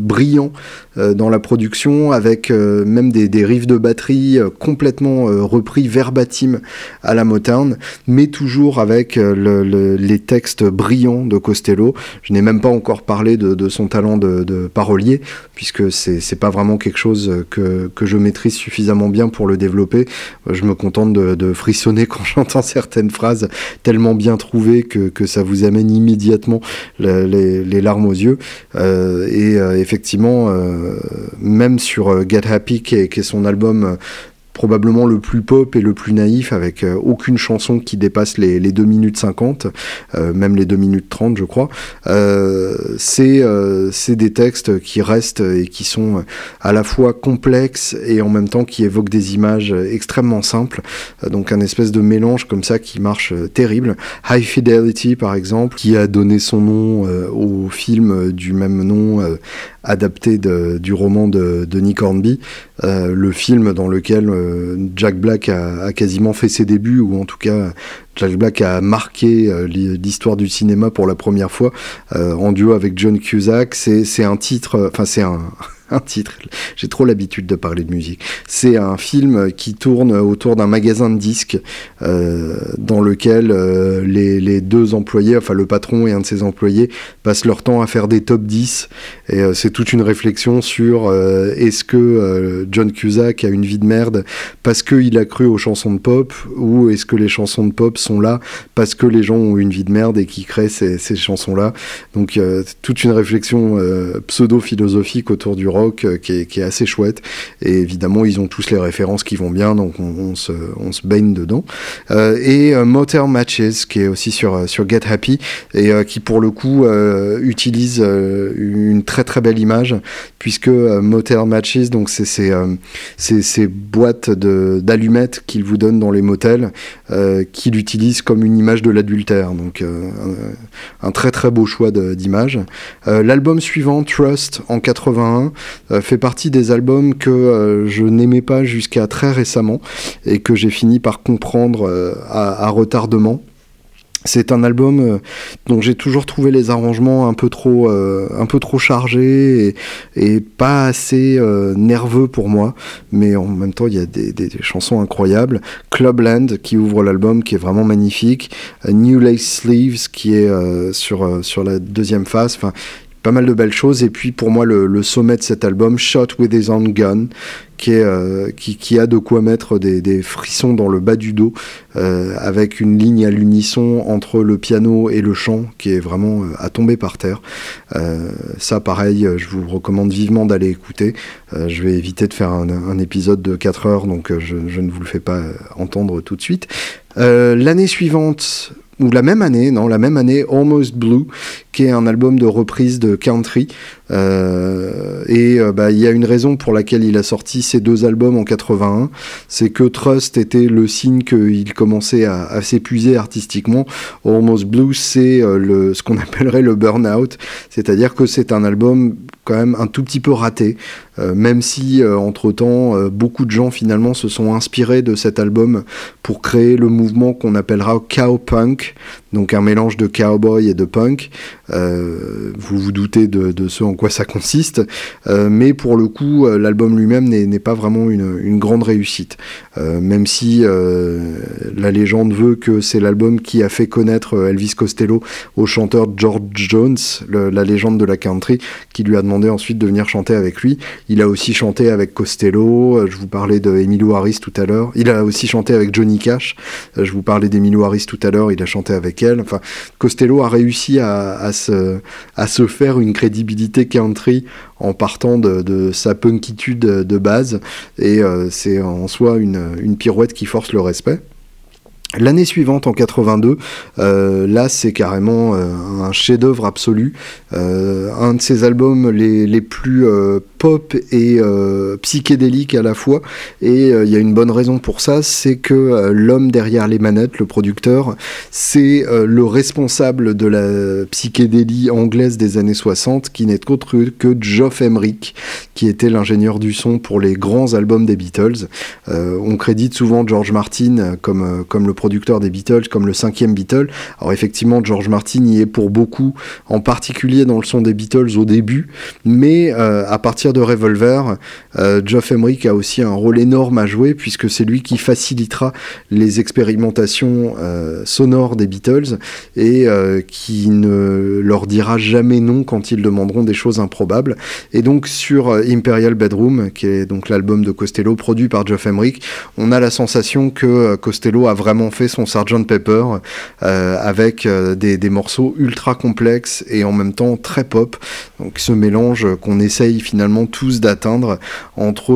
brillant dans la production, avec même des, des, riffs de batterie complètement repris verbatim à la Motown, mais toujours avec les textes brillants de Costello. Je n'ai même pas encore parlé de, son talent de, parolier, puisque c'est pas vraiment quelque chose que, que, je maîtrise suffisamment bien pour le développer. Je me contente de, frissonner quand j'entends certaines phrases tellement bien trouvées que, que ça vous amène immédiatement les, les, larmes aux yeux. Euh, et euh, effectivement, euh, même sur Get Happy, qui est, son album probablement le plus pop et le plus naïf, avec euh, aucune chanson qui dépasse les, les 2 minutes 50, euh, même les 2 minutes 30 je crois. Euh, c'est des textes qui restent et qui sont à la fois complexes et en même temps qui évoquent des images extrêmement simples, donc un espèce de mélange comme ça qui marche terrible. High Fidelity par exemple, qui a donné son nom au film du même nom adapté de, du roman de, de Nick Hornby, euh, le film dans lequel euh, Jack Black a, a, quasiment fait ses débuts, ou en tout cas Jack Black a marqué euh, l'histoire du cinéma pour la première fois en duo avec John Cusack. C'est un titre, enfin c'est un un titre. J'ai trop l'habitude de parler de musique. C'est un film qui tourne autour d'un magasin de disques euh, dans lequel euh, les, deux employés, enfin le patron et un de ses employés, passent leur temps à faire des top 10. Et euh, c'est toute une réflexion sur est-ce que John Cusack a une vie de merde parce qu'il a cru aux chansons de pop ou est-ce que les chansons de pop sont là parce que les gens ont une vie de merde et qui créent ces, ces chansons-là. Donc toute une réflexion pseudo-philosophique autour du rock euh, qui, est, assez chouette. Et évidemment, ils ont tous les références qui vont bien, donc on, se, baigne dedans. Euh, et euh, Motor Matches, qui est aussi sur, sur Get Happy, et qui pour le coup utilise une très très belle image, puisque Motel Matches, donc c'est ces, ces, boîtes d'allumettes qu'il vous donne dans les motels, qu'il utilise comme une image de l'adultère. Donc un, très très beau choix d'image. L'album suivant, Trust, en 81, euh, fait partie des albums que euh, je n'aimais pas jusqu'à très récemment et que j'ai fini par comprendre euh, à, retardement. C'est un album dont j'ai toujours trouvé les arrangements un peu trop, un peu trop chargés et, pas assez nerveux pour moi. Mais en même temps, il y a des, chansons incroyables. Clubland qui ouvre l'album, qui est vraiment magnifique. New Lace Sleeves qui est sur, sur la deuxième. Enfin, pas mal de belles choses. Et puis pour moi, le, sommet de cet album, Shot with His Own Gun, qui, est, euh, qui, a de quoi mettre des, frissons dans le bas du dos, euh, avec une ligne à l'unisson entre le piano et le chant, qui est vraiment euh, à tomber par terre. ça, pareil, je vous recommande vivement d'aller écouter. je vais éviter de faire un, épisode de 4 heures, donc je, je, ne vous le fais pas entendre tout de suite. L'année suivante, ou la même année, non, la même année, Almost Blue, qui est un album de reprise de country. Euh, et euh, bah, il y a une raison pour laquelle il a sorti ces deux albums en 81, c'est que Trust était le signe qu'il commençait à, s'épuiser artistiquement. Almost Blue, c'est euh, le, ce qu'on appellerait le burn-out, c'est-à-dire que c'est un album quand même un tout petit peu raté, même si entre-temps beaucoup de gens finalement se sont inspirés de cet album pour créer le mouvement qu'on appellera cowpunk, donc un mélange de cowboy et de punk. Euh, vous vous doutez de, ce en quoi ça consiste, euh, mais pour le coup, euh, l'album lui-même n'est pas vraiment une, grande réussite, même si la légende veut que c'est l'album qui a fait connaître Elvis Costello au chanteur George Jones, la légende de la country, qui lui a demandé ensuite de venir chanter avec lui. Il a aussi chanté avec Costello, je vous parlais de Harris tout à l'heure, il a aussi chanté avec Johnny Cash, je vous parlais d'Emilio Harris tout à l'heure, il a chanté avec elle, enfin Costello a réussi à à se faire une crédibilité country en partant de, sa punkitude de base. Et euh, c'est en soi une pirouette qui force le respect. L'année suivante, en 82, euh, là c'est carrément euh, un chef-d'œuvre absolu, euh, un de ses albums les, les plus pop et psychédéliques à la fois, et il y a une bonne raison pour ça, c'est que l'homme derrière les manettes, le producteur, c'est le responsable de la psychédélie anglaise des années 60, qui n'est autre que Geoff Emerick, qui était l'ingénieur du son pour les grands albums des Beatles. on crédite souvent George Martin comme, comme le producteurs des Beatles comme le cinquième Beatle. Alors effectivement, George Martin y est pour beaucoup, en particulier dans le son des Beatles au début, mais à partir de Revolver, Geoff Emerick a aussi un rôle énorme à jouer puisque c'est lui qui facilitera les expérimentations sonores des Beatles et qui ne leur dira jamais non quand ils demanderont des choses improbables. Et donc sur Imperial Bedroom, qui est donc l'album de Costello produit par Geoff Emerick, on a la sensation que euh, Costello a vraiment fait son Sgt Pepper euh, avec euh, des, morceaux ultra complexes et en même temps très pop. Donc ce mélange qu'on essaye finalement tous d'atteindre entre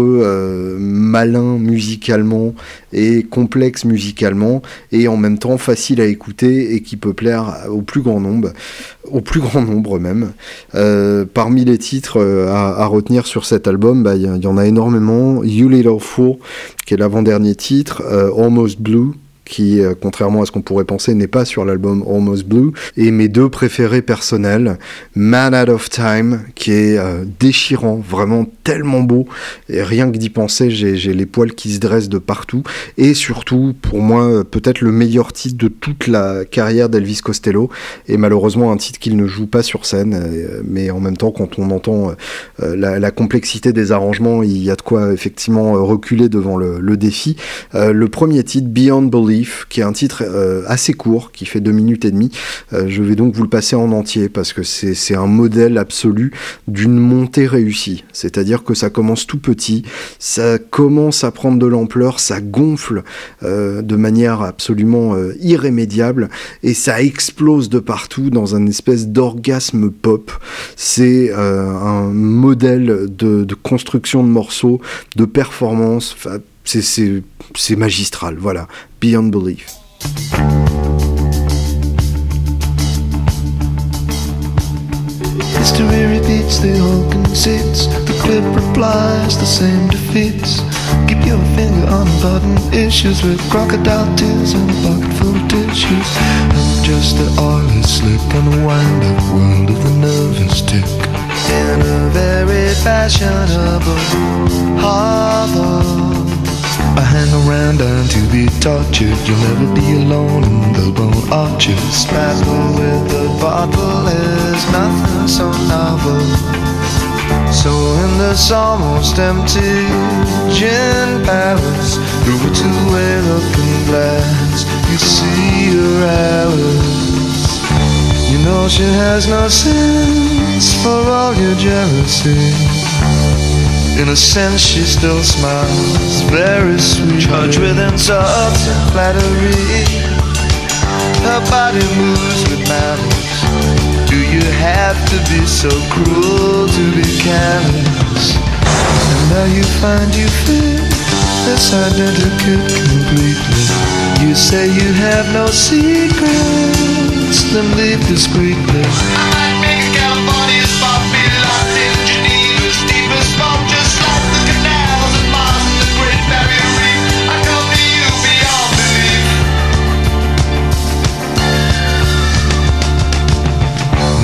malin musicalement et complexe musicalement et en même temps facile à écouter et qui peut plaire au plus grand nombre, au plus grand nombre même. parmi les titres à, retenir sur cet album, bah, il y, en a énormément. You Little Fool, qui est l'avant-dernier titre, euh, Almost Blue, qui, euh, contrairement à ce qu'on pourrait penser, n'est pas sur l'album Almost Blue. Et mes deux préférés personnels, Man Out of Time, qui est euh, déchirant, vraiment tellement beau. Et rien que d'y penser, j'ai les poils qui se dressent de partout. Et surtout, pour moi, peut-être le meilleur titre de toute la carrière d'Elvis Costello. Et malheureusement, un titre qu'il ne joue pas sur scène. Euh, mais en même temps, quand on entend la, complexité des arrangements, il y a de quoi effectivement reculer devant le défi. le premier titre, Beyond Belief, qui est un titre euh, assez court, qui fait deux minutes et demie. Euh, je vais donc vous le passer en entier parce que c'est un modèle absolu d'une montée réussie. C'est-à-dire que ça commence tout petit, ça commence à prendre de l'ampleur, ça gonfle euh, de manière absolument irrémédiable et ça explose de partout dans un espèce d'orgasme pop. C'est un modèle de, de, construction de morceaux, de performance c'est magistral, voilà. Beyond Belief. History repeats, the Hulk sits. The clip replies, the same defeats. Keep your finger on button. Issues with crocodile tears and a full of tissues. I'm just the artist slip on the wind world of the nervous tick. In a very fashionable hovel. I hang around and to be tortured. You'll never be alone in the bone arches. Battle with the bottle is nothing so novel. So in this almost empty gin palace, through a two-way looking glass, you see her Alice. You know she has no sense for all your jealousy. In a sense, she still smiles, very sweet. Charged with insults and flattery. Her body moves with malice. Do you have to be so cruel to be careless? And now you find you fit this identical completely. You say you have no secrets, then leave discreetly.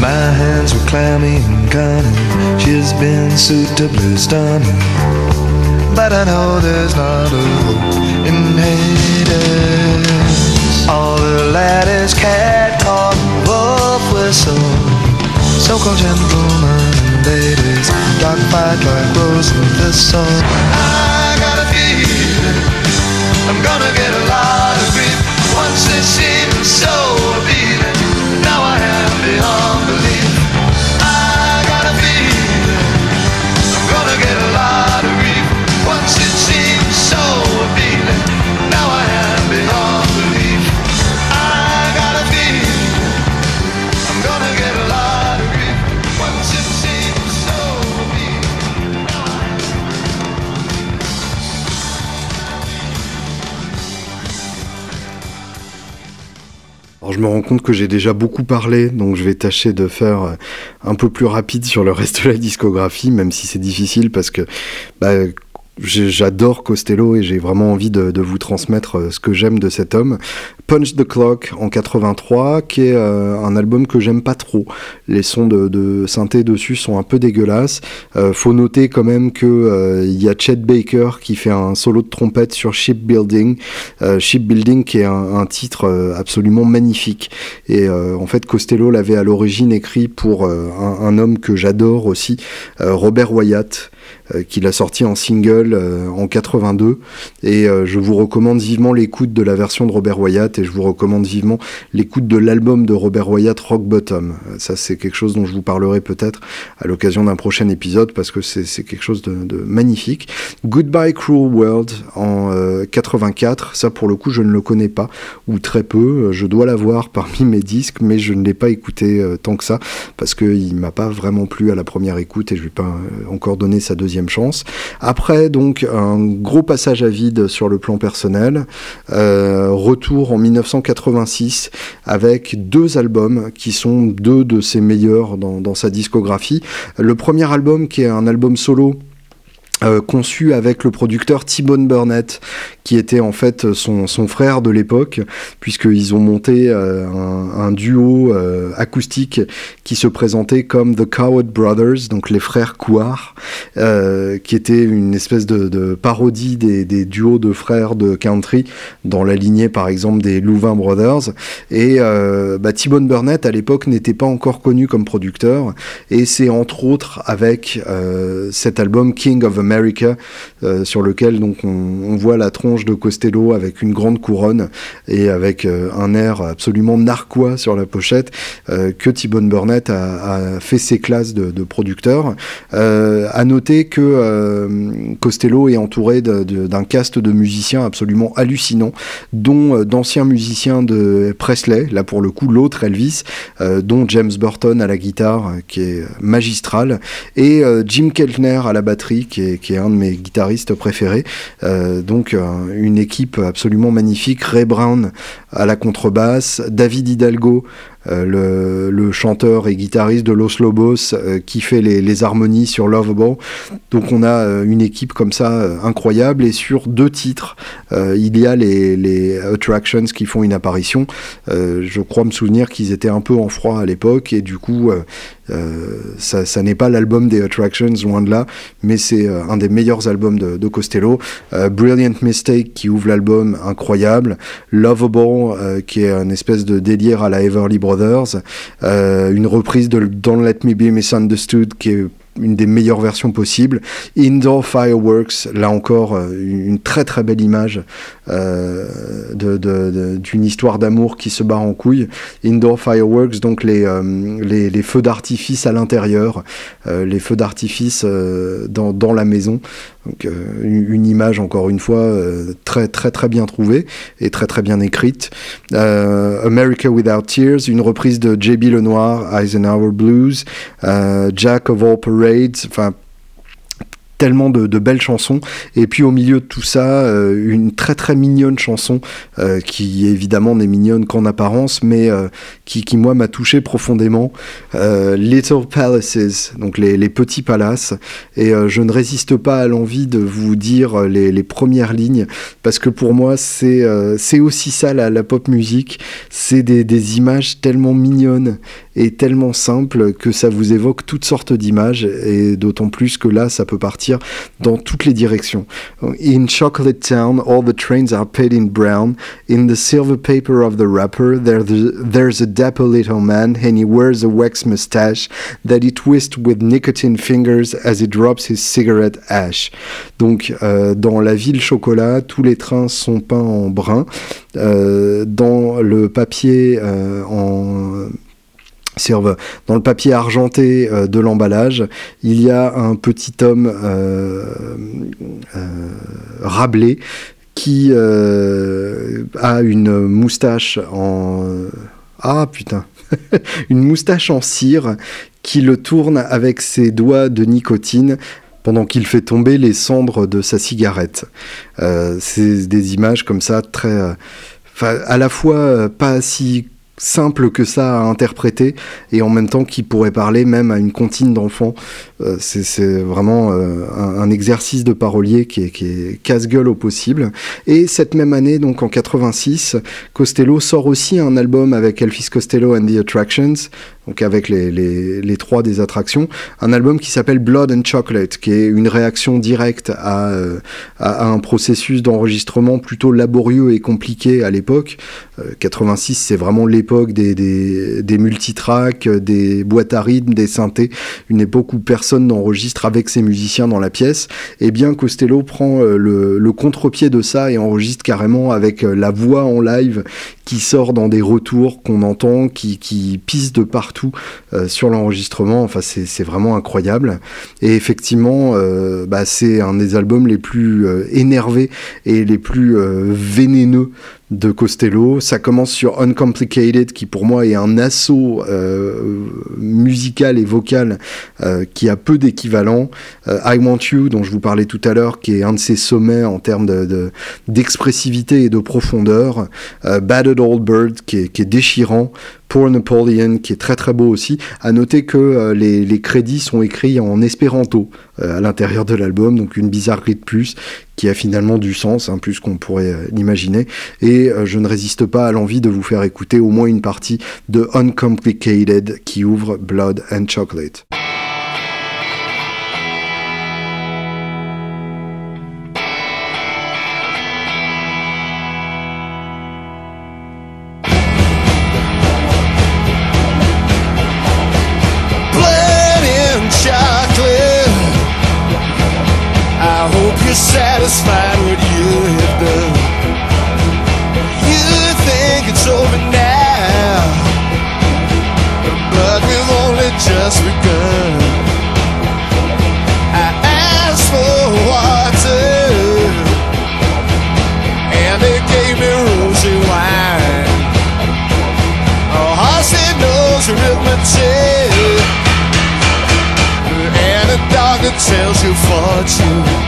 My hands were clammy and cunning. She's been suitably stunning. But I know there's not a hope in Hades. All the lattice cat called wolf whistle. So-called gentlemen and ladies, dark fight like rose and thistle. I got a feeling I'm gonna get a lot of grief once it seems so appealing. Je me rends compte que j'ai déjà beaucoup parlé, donc je vais tâcher de faire euh, un peu plus rapide sur le reste de la discographie, même si c'est difficile parce que bah, j'adore Costello et j'ai vraiment envie de, vous transmettre euh, ce que j'aime de cet homme. Punch the Clock en 83, qui est euh, un album que j'aime pas trop. Les sons de, synthé dessus sont un peu dégueulasses. Euh, faut noter quand même que il y a Chet Baker qui fait un solo de trompette sur Shipbuilding. Shipbuilding qui est un, titre absolument magnifique. Et en fait, Costello l'avait à l'origine écrit pour un, homme que j'adore aussi, Robert Wyatt. Euh, qu'il a sorti en single euh, en 82. Et euh, je vous recommande vivement l'écoute de la version de Robert Wyatt et je vous recommande vivement l'écoute de l'album de Robert Wyatt, Rock Bottom. Ça, c'est quelque chose dont je vous parlerai peut-être à l'occasion d'un prochain épisode parce que c'est quelque chose de, magnifique. Goodbye Cruel World en 84. Ça, pour le coup, je ne le connais pas ou très peu. Je dois l'avoir parmi mes disques, mais je ne l'ai pas écouté tant que ça parce qu'il m'a pas vraiment plu à la première écoute et je vais pas encore donner sa deuxième chance. Après, donc, un gros passage à vide sur le plan personnel. Euh, retour en 1986 avec deux albums qui sont deux de ses meilleurs dans, dans sa discographie. Le premier album qui est un album solo euh, conçu avec le producteur T-Bone Burnett, qui était en fait son, son frère de l'époque, puisqu'ils ont monté euh, un, duo euh, acoustique qui se présentait comme The Coward Brothers, donc les frères Couard, qui était une espèce de, parodie des, duos de frères de country, dans la lignée par exemple des Louvain Brothers. Et bah, Burnett à l'époque n'était pas encore connu comme producteur, et c'est entre autres avec cet album King of America Euh, sur lequel donc on, voit la tronche de Costello avec une grande couronne et avec euh, un air absolument narquois sur la pochette euh, que T-Bone Burnett a, fait ses classes de, producteur. à noter que Costello est entouré d'un cast de musiciens absolument hallucinant, dont d'anciens musiciens de Presley, là pour le coup l'autre Elvis, dont James Burton à la guitare qui est magistral, et Jim Keltner à la batterie qui est, qui est un de mes guitaristes préférés. Euh, donc euh, une équipe absolument magnifique. Ray Brown à la contrebasse, David Hidalgo euh, le, chanteur et guitariste de Los Lobos euh, qui fait les, harmonies sur Lovable. Donc on a euh, une équipe comme ça incroyable et sur deux titres, il y a les, les, Attractions qui font une apparition. je crois me souvenir qu'ils étaient un peu en froid à l'époque et du coup ça, n'est pas l'album des Attractions, loin de là, mais c'est un des meilleurs albums de, Costello. Brilliant Mistake qui ouvre l'album, incroyable. Lovable qui est une espèce de délire à la Everly euh, une reprise de Don't Let Me Be Misunderstood qui est une des meilleures versions possibles. Indoor Fireworks, là encore, euh, une très très belle image euh, d'une histoire d'amour qui se barre en couille. Indoor Fireworks, donc les, les, feux d'artifice à l'intérieur, les feux d'artifice dans, dans, la maison. Donc euh, une, image encore une fois euh, très très très bien trouvée et très très bien écrite. Euh, America Without Tears, une reprise de J.B. Lenoir, Eisenhower Blues, Jack of All enfin tellement de, belles chansons. Et puis au milieu de tout ça, euh, une très très mignonne chanson euh, qui évidemment n'est mignonne qu'en apparence, mais euh, qui, qui, moi m'a touché profondément. Little Palaces, donc les, les petits palaces. Et je ne résiste pas à l'envie de vous dire les, les, premières lignes, parce que pour moi c'est c'est aussi ça la, la pop musique. C'est des, des images tellement mignonnes et tellement simples que ça vous évoque toutes sortes d'images, et d'autant plus que là ça peut partir dans toutes les directions. In Chocolate Town, all the trains are paid in brown. In the silver paper of the wrapper, there's a dapper little man, and he wears a wax mustache that he twists with nicotine fingers as he drops his cigarette ash. Donc, euh, dans la ville chocolat, tous les trains sont peints en brun. Euh, dans le papier euh, en servent dans le papier argenté euh, de l'emballage, il y a un petit homme euh, euh, rablé qui a une moustache en... Ah putain Une moustache en cire qui le tourne avec ses doigts de nicotine pendant qu'il fait tomber les cendres de sa cigarette. C'est des images comme ça très... à la fois pas si simple que ça à interpréter et en même temps qui pourrait parler même à une comptine d'enfants. Euh, c'est vraiment euh, un, exercice de parolier qui est, qui est casse-gueule au possible. Et cette même année, donc en 86, Costello sort aussi un album avec Elvis Costello and the Attractions, donc avec les, trois des attractions, un album qui s'appelle Blood and Chocolate, qui est une réaction directe à, euh, un processus d'enregistrement plutôt laborieux et compliqué à l'époque. 86, c'est vraiment l'époque des, multitracks, des boîtes à rythme, des synthés, une époque où personne n'enregistre avec ses musiciens dans la pièce, et bien Costello prend euh, le, contre-pied de ça et enregistre carrément avec euh, la voix en live qui sort dans des retours qu'on entend, qui, qui pisse de partout euh, sur l'enregistrement. Enfin, c'est vraiment incroyable. Et effectivement, bah, c'est un des albums les plus énervés et les plus vénéneux de Costello. Ça commence sur Uncomplicated, qui pour moi est un assaut euh, musical et vocal euh, qui a peu d'équivalent. Euh, I Want You, dont je vous parlais tout à l'heure, qui est un de ses sommets en termes d'expressivité de, et de profondeur. Battered Old Bird, qui est, déchirant. Pour Napoleon, qui est très très beau aussi. À noter que les, les, crédits sont écrits en espéranto à l'intérieur de l'album, donc une bizarrerie de plus qui a finalement du sens, hein, plus qu'on pourrait euh, l'imaginer. Et je ne résiste pas à l'envie de vous faire écouter au moins une partie de Uncomplicated qui ouvre Blood and Chocolate. Tells you fortune.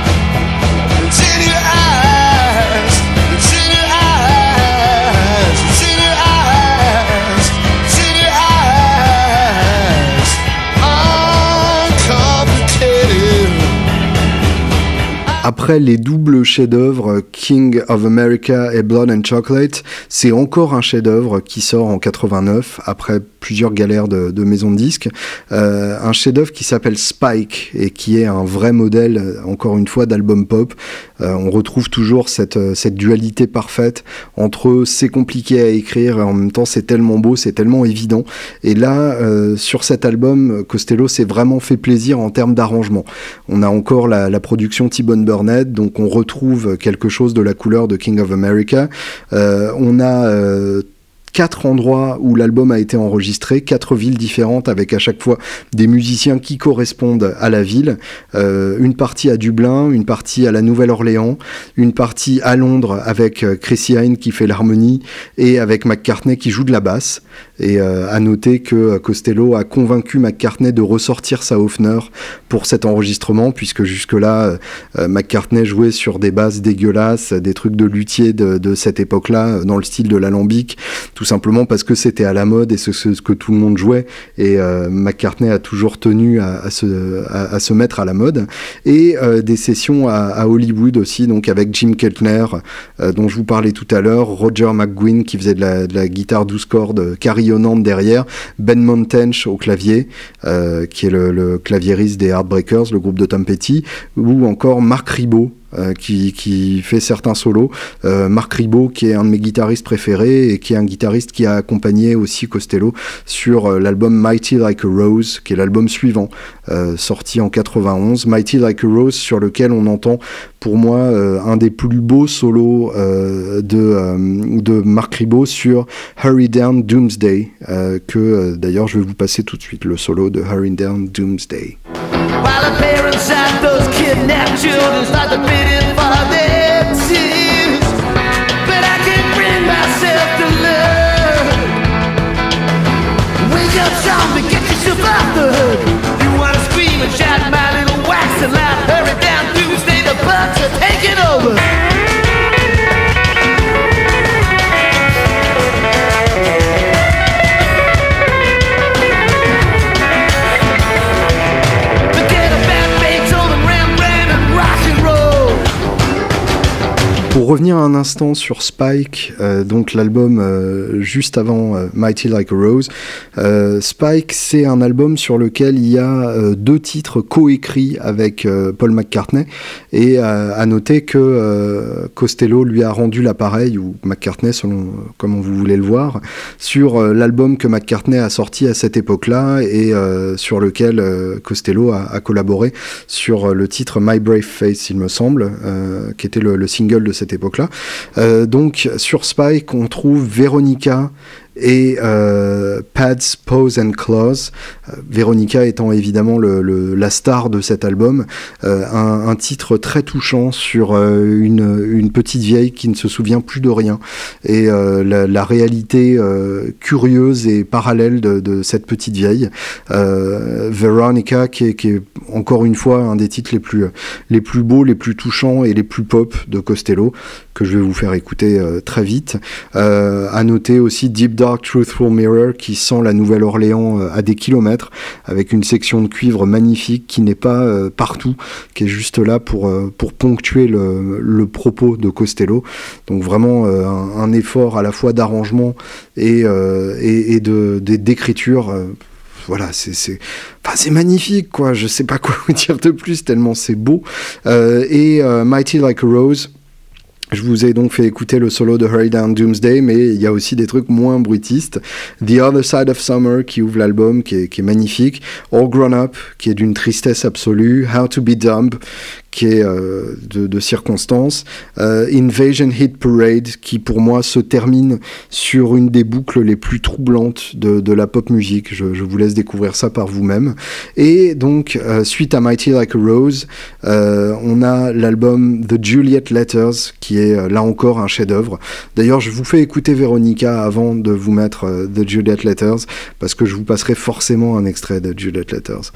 Après les doubles chefs-d'œuvre King of America et Blood and Chocolate, c'est encore un chef-d'œuvre qui sort en 89 après plusieurs galères de, de maisons de disques. Euh, un chef-d'œuvre qui s'appelle Spike et qui est un vrai modèle, encore une fois, d'album pop. Euh, on retrouve toujours cette, cette dualité parfaite entre c'est compliqué à écrire et en même temps c'est tellement beau, c'est tellement évident. Et là, euh, sur cet album, Costello s'est vraiment fait plaisir en termes d'arrangement. On a encore la, la production T-Bone Burnett, donc on retrouve quelque chose de la couleur de King of America. Euh, on a euh, quatre endroits où l'album a été enregistré, quatre villes différentes avec à chaque fois des musiciens qui correspondent à la ville. Euh, une partie à Dublin, une partie à la Nouvelle-Orléans, une partie à Londres avec Chrissy Hine qui fait l'harmonie et avec McCartney qui joue de la basse. Et euh, à noter que Costello a convaincu McCartney de ressortir sa Hofner pour cet enregistrement puisque jusque-là McCartney jouait sur des basses dégueulasses, des trucs de luthier de, cette époque-là dans le style de l'alambic tout simplement parce que c'était à la mode et ce, que tout le monde jouait. Et euh, McCartney a toujours tenu à, se, mettre à la mode. Et euh, des sessions à, Hollywood aussi, donc avec Jim Keltner, euh, dont je vous parlais tout à l'heure, Roger McGuinn qui faisait de la, guitare 12 cordes derrière, Ben Montench au clavier, qui est le, le claviériste des Heartbreakers, le groupe de Tom Petty, ou encore Marc Ribot euh, qui, qui, fait certains solos. Euh, Marc Ribot, qui est un de mes guitaristes préférés et qui est un guitariste qui a accompagné aussi Costello sur euh, l'album Mighty Like a Rose, qui est l'album suivant, sorti en 91. Mighty Like a Rose, sur lequel on entend pour moi un des plus beaux solos de, de Marc Ribot sur Hurry Down Doomsday, que d'ailleurs je vais vous passer tout de suite le solo de Hurry Down Doomsday. While the parents had those kidnapped children start to bidding for their tears. But I can't bring myself to love. Wake up, zombie, get yourself out the hood. You wanna scream and shout, my little wax and loud. Hurry down, Tuesday, the bugs are taking over. Pour revenir un instant sur Spike, donc l'album juste avant Mighty Like a Rose, Spike c'est un album sur lequel il y a deux titres coécrits avec Paul McCartney. Et à noter que Costello lui a rendu l'appareil ou McCartney selon comment vous voulez le voir sur l'album que McCartney a sorti à cette époque-là et sur lequel Costello a, collaboré sur le titre My Brave Face, il me semble, euh, qui était le, single de cette époque-là. Euh, donc sur Spike, on trouve Veronica et euh, Pads, Pose and Claws. Euh, Veronica étant évidemment le, la star de cet album, euh, un, titre très touchant sur une, une, petite vieille qui ne se souvient plus de rien et la, réalité curieuse et parallèle de, cette petite vieille. Veronica qui est, qui est, encore une fois un des titres les plus, les plus beaux, les plus touchants et les plus pop de Costello que je vais vous faire écouter euh, très vite. Euh, à noter aussi Deep Dark Truthful Mirror qui sent la Nouvelle-Orléans euh, à des kilomètres avec une section de cuivre magnifique qui n'est pas euh, partout, qui est juste là pour, pour ponctuer le, le, propos de Costello. Donc vraiment un, effort à la fois d'arrangement et, et, et d'écriture voilà, c'est enfin, magnifique quoi. Je sais pas quoi vous dire de plus tellement c'est beau. Euh, et Mighty Like a Rose. Je vous ai donc fait écouter le solo de Hurry Down Doomsday, mais il y a aussi des trucs moins bruitistes. The Other Side of Summer qui ouvre l'album, qui qui est, magnifique. All Grown Up qui est d'une tristesse absolue. How to Be Dumb qui est euh, de, de, circonstances. Euh, Invasion Hit Parade, qui pour moi se termine sur une des boucles les plus troublantes de, de la pop musique. Je, je, vous laisse découvrir ça par vous-même. Et donc, euh, suite à Mighty Like a Rose, euh, on a l'album The Juliet Letters, qui est euh, là encore un chef-d'œuvre. D'ailleurs, je vous fais écouter Veronica avant de vous mettre The Juliet Letters, parce que je vous passerai forcément un extrait de Juliet Letters.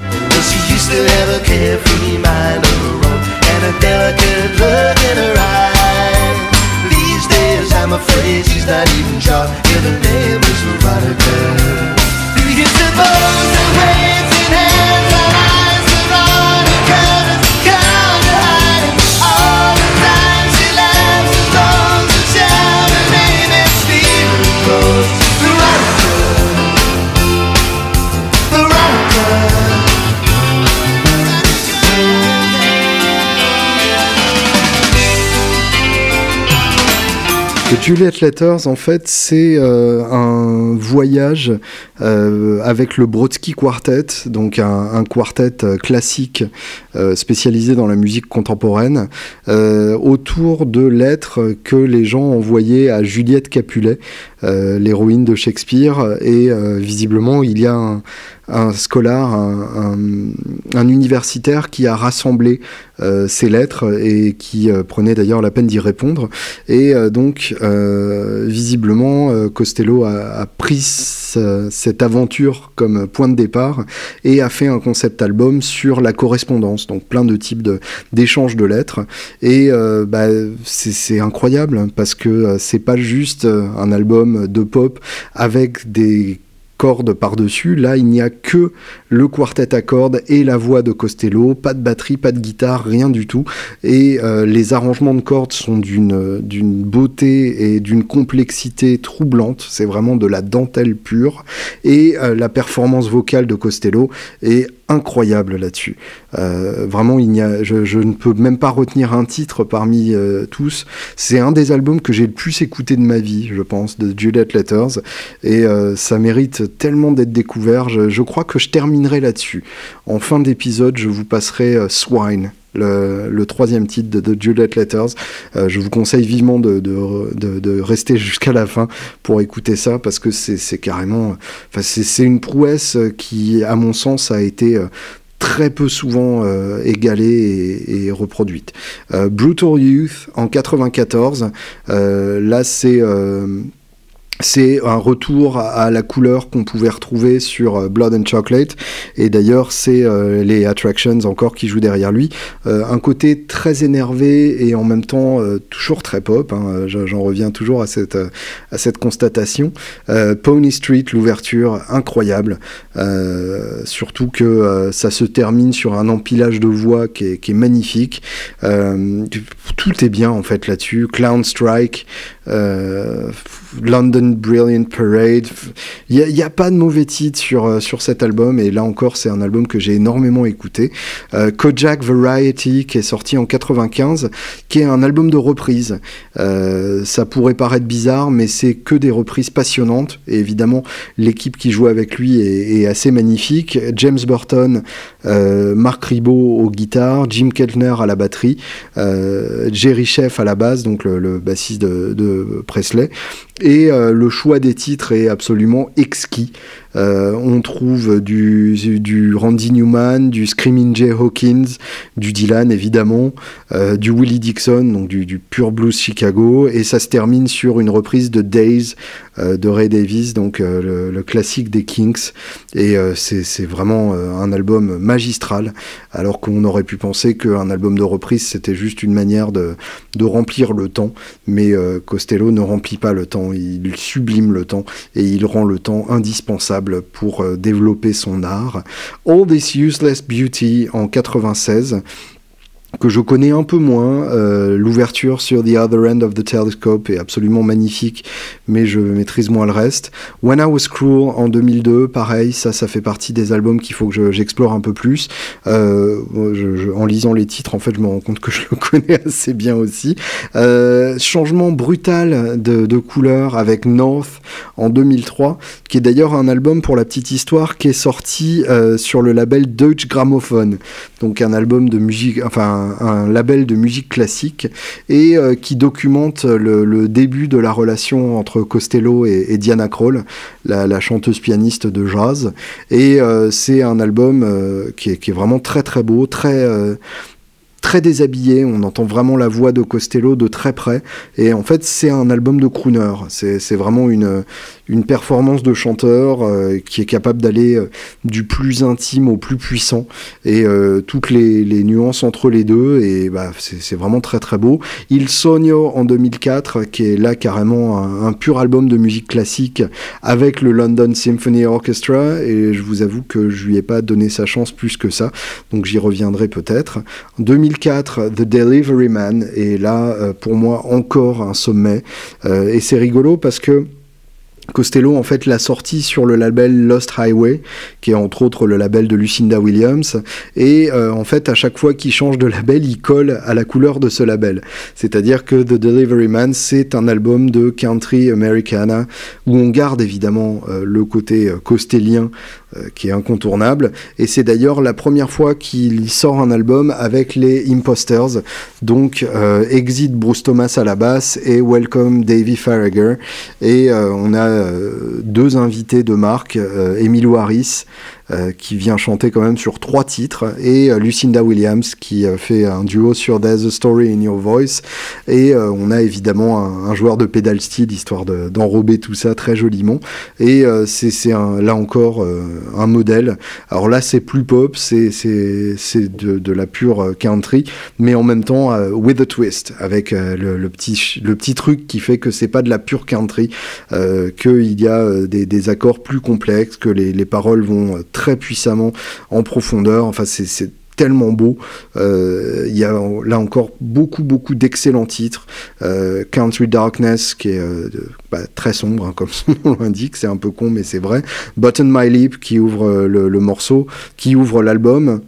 And a delicate look in her eye. These days I'm afraid she's not even sure name is Veronica. Hands eyes Veronica come to hiding all the time she laughs and to shout her name and Veronica, Veronica. The Juliet Letters, en fait, c'est euh, un voyage euh, avec le Brodsky Quartet, donc un, quartet euh, classique spécialisé dans la musique contemporaine, autour de lettres que les gens envoyaient à Juliette Capulet, l'héroïne de Shakespeare, et visiblement il y a un, un scolar, un, un, un, universitaire qui a rassemblé euh, ces lettres et qui euh, prenait d'ailleurs la peine d'y répondre. Et euh, donc, visiblement, Costello a, pris cette aventure comme point de départ et a fait un concept album sur la correspondance, donc plein de types d'échanges de, lettres. Et bah, c'est incroyable parce que c'est pas juste un album de pop avec des cordes par-dessus. Là, il n'y a que le quartet à cordes et la voix de Costello, pas de batterie, pas de guitare, rien du tout. Et euh, les arrangements de cordes sont d'une beauté et d'une complexité troublante. C'est vraiment de la dentelle pure. Et euh, la performance vocale de Costello est incroyable là-dessus. Euh, vraiment, il n'y a, je, je, ne peux même pas retenir un titre parmi euh, tous. C'est un des albums que j'ai le plus écouté de ma vie, je pense, de Juliet Letters, et euh, ça mérite tellement d'être découvert. Je, je, crois que je terminerai là-dessus. En fin d'épisode, je vous passerai euh, Swine. Le, troisième titre de, de Juliet Letters. Euh, je vous conseille vivement de, rester jusqu'à la fin pour écouter ça parce que c'est carrément, c'est une prouesse qui, à mon sens, a été euh, très peu souvent euh, égalée et, reproduite. Brutal Youth en 94, euh, là c'est c'est un retour à la couleur qu'on pouvait retrouver sur euh, Blood and Chocolate. Et d'ailleurs c'est euh, les Attractions encore qui jouent derrière lui. Euh, un côté très énervé et en même temps toujours très pop hein, j'en reviens toujours à cette, à cette constatation. Pony Street l'ouverture incroyable. Surtout que ça se termine sur un empilage de voix qui est, qui est magnifique. Tout est bien en fait là-dessus. Clown Strike London Brilliant Parade. Il n'y a, pas de mauvais titre sur, euh, sur cet album, et là encore, c'est un album que j'ai énormément écouté. Euh, Kojak Variety, qui est sorti en 95, qui est un album de reprise. Euh, ça pourrait paraître bizarre, mais c'est que des reprises passionnantes, et évidemment, l'équipe qui joue avec lui est, assez magnifique. James Burton, Mark Ribot aux guitares, Jim Keltner à la batterie, Jerry Sheff à la basse, donc le, bassiste de Presley, et euh, le choix des titres est absolument exquis. Euh, on trouve du, Randy Newman, du Screaming Jay Hawkins, du Dylan évidemment, euh, du Willie Dixon, donc du, pur blues Chicago, et ça se termine sur une reprise de Days de Ray Davis, donc le, classique des Kings, et c'est vraiment un album magistral, alors qu'on aurait pu penser qu'un album de reprise c'était juste une manière de remplir le temps, mais Costello ne remplit pas le temps il sublime le temps et il rend le temps indispensable pour euh, développer son art. All This Useless Beauty en 96 que je connais un peu moins. Euh, l'ouverture sur The Other End of the Telescope est absolument magnifique, mais je maîtrise moins le reste. When I Was Cruel en 2002, pareil, ça, ça fait partie des albums qu'il faut que j'explore un peu plus. Euh, en lisant les titres, en fait, je me rends compte que je le connais assez bien aussi. Euh, changement brutal de, de, couleur avec North en 2003, qui est d'ailleurs un album pour la petite histoire qui est sorti sur le label Deutsche Grammophon, donc un album de musique, enfin un, label de musique classique et euh, qui documente le, début de la relation entre Costello et, Diana Krall, la, chanteuse pianiste de jazz. Et euh, c'est un album euh, qui, est, qui, est, vraiment très très beau, très très déshabillé, on entend vraiment la voix de Costello de très près, et en fait c'est un album de crooner, c'est vraiment une, une performance de chanteur euh, qui est capable d'aller euh, du plus intime au plus puissant. Et euh, toutes les, nuances entre les deux et bah, c'est vraiment très très beau. Il Sogno en 2004 qui est là carrément un, pur album de musique classique avec le London Symphony Orchestra. Et je vous avoue que je lui ai pas donné sa chance plus que ça. Donc j'y reviendrai peut-être. 2004 The Delivery Man est là pour moi encore un sommet. Et c'est rigolo parce que Costello en fait l'a sorti sur le label Lost Highway, qui est entre autres le label de Lucinda Williams, et euh, en fait à chaque fois qu'il change de label, il colle à la couleur de ce label. C'est-à-dire que The Delivery Man, c'est un album de country americana où on garde évidemment euh, le côté euh, costélien euh, qui est incontournable. Et c'est d'ailleurs la première fois qu'il sort un album avec les Imposters. Donc euh, Exit Bruce Thomas à la basse et Welcome Davey Farragher. Et on a deux invités de marque, Emilio Harris euh, qui vient chanter quand même sur trois titres, et euh, Lucinda Williams qui euh, fait un duo sur There's a Story in Your Voice, et on a évidemment un, joueur de pédale style, histoire d'enrober tout ça très joliment, et c'est là encore un modèle. Alors là c'est plus pop, c'est de, de, la pure country, mais en même temps with a twist, avec le, petit, le petit truc qui fait que c'est pas de la pure country, qu'il y a des, des, accords plus complexes, que les, les paroles vont très puissamment en profondeur. Enfin, c'est tellement beau. Euh, il y a là encore beaucoup, beaucoup d'excellents titres. Euh, Country Darkness, qui est euh, bah, très sombre, hein, comme son nom l'indique, c'est un peu con, mais c'est vrai. Button My Lip, qui ouvre le morceau, qui ouvre l'album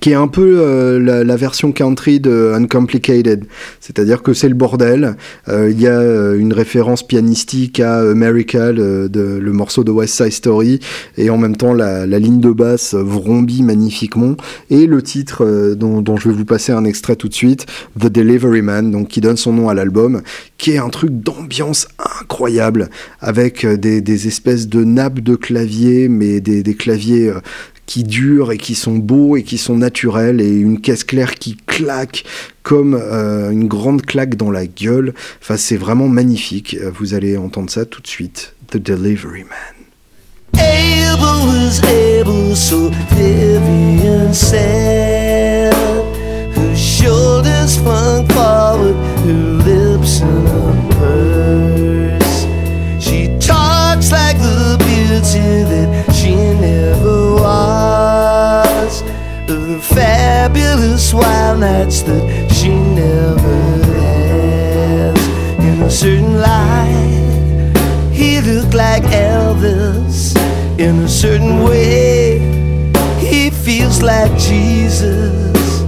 qui est un peu euh, la, version country de Uncomplicated, c'est-à-dire que c'est le bordel. Euh, il y a euh, une référence pianistique à America, le, morceau de West Side Story, et en même temps la, ligne de basse vrombit magnifiquement. Et le titre dont, je vais vous passer un extrait tout de suite, The Delivery Man, donc qui donne son nom à l'album, qui est un truc d'ambiance incroyable, avec des, espèces de nappes de clavier, mais des claviers qui durent et qui sont beaux et qui sont naturels et une caisse claire qui claque comme euh, une grande claque dans la gueule. Enfin, c'est vraiment magnifique. Vous allez entendre ça tout de suite. The Delivery Man. Abel was able, so Vivian. Her shoulders flung forward, her lips purse. She talks like the beauty that she never fabulous wild nights that she never has. In a certain light, he looked like Elvis in a certain way. He feels like Jesus.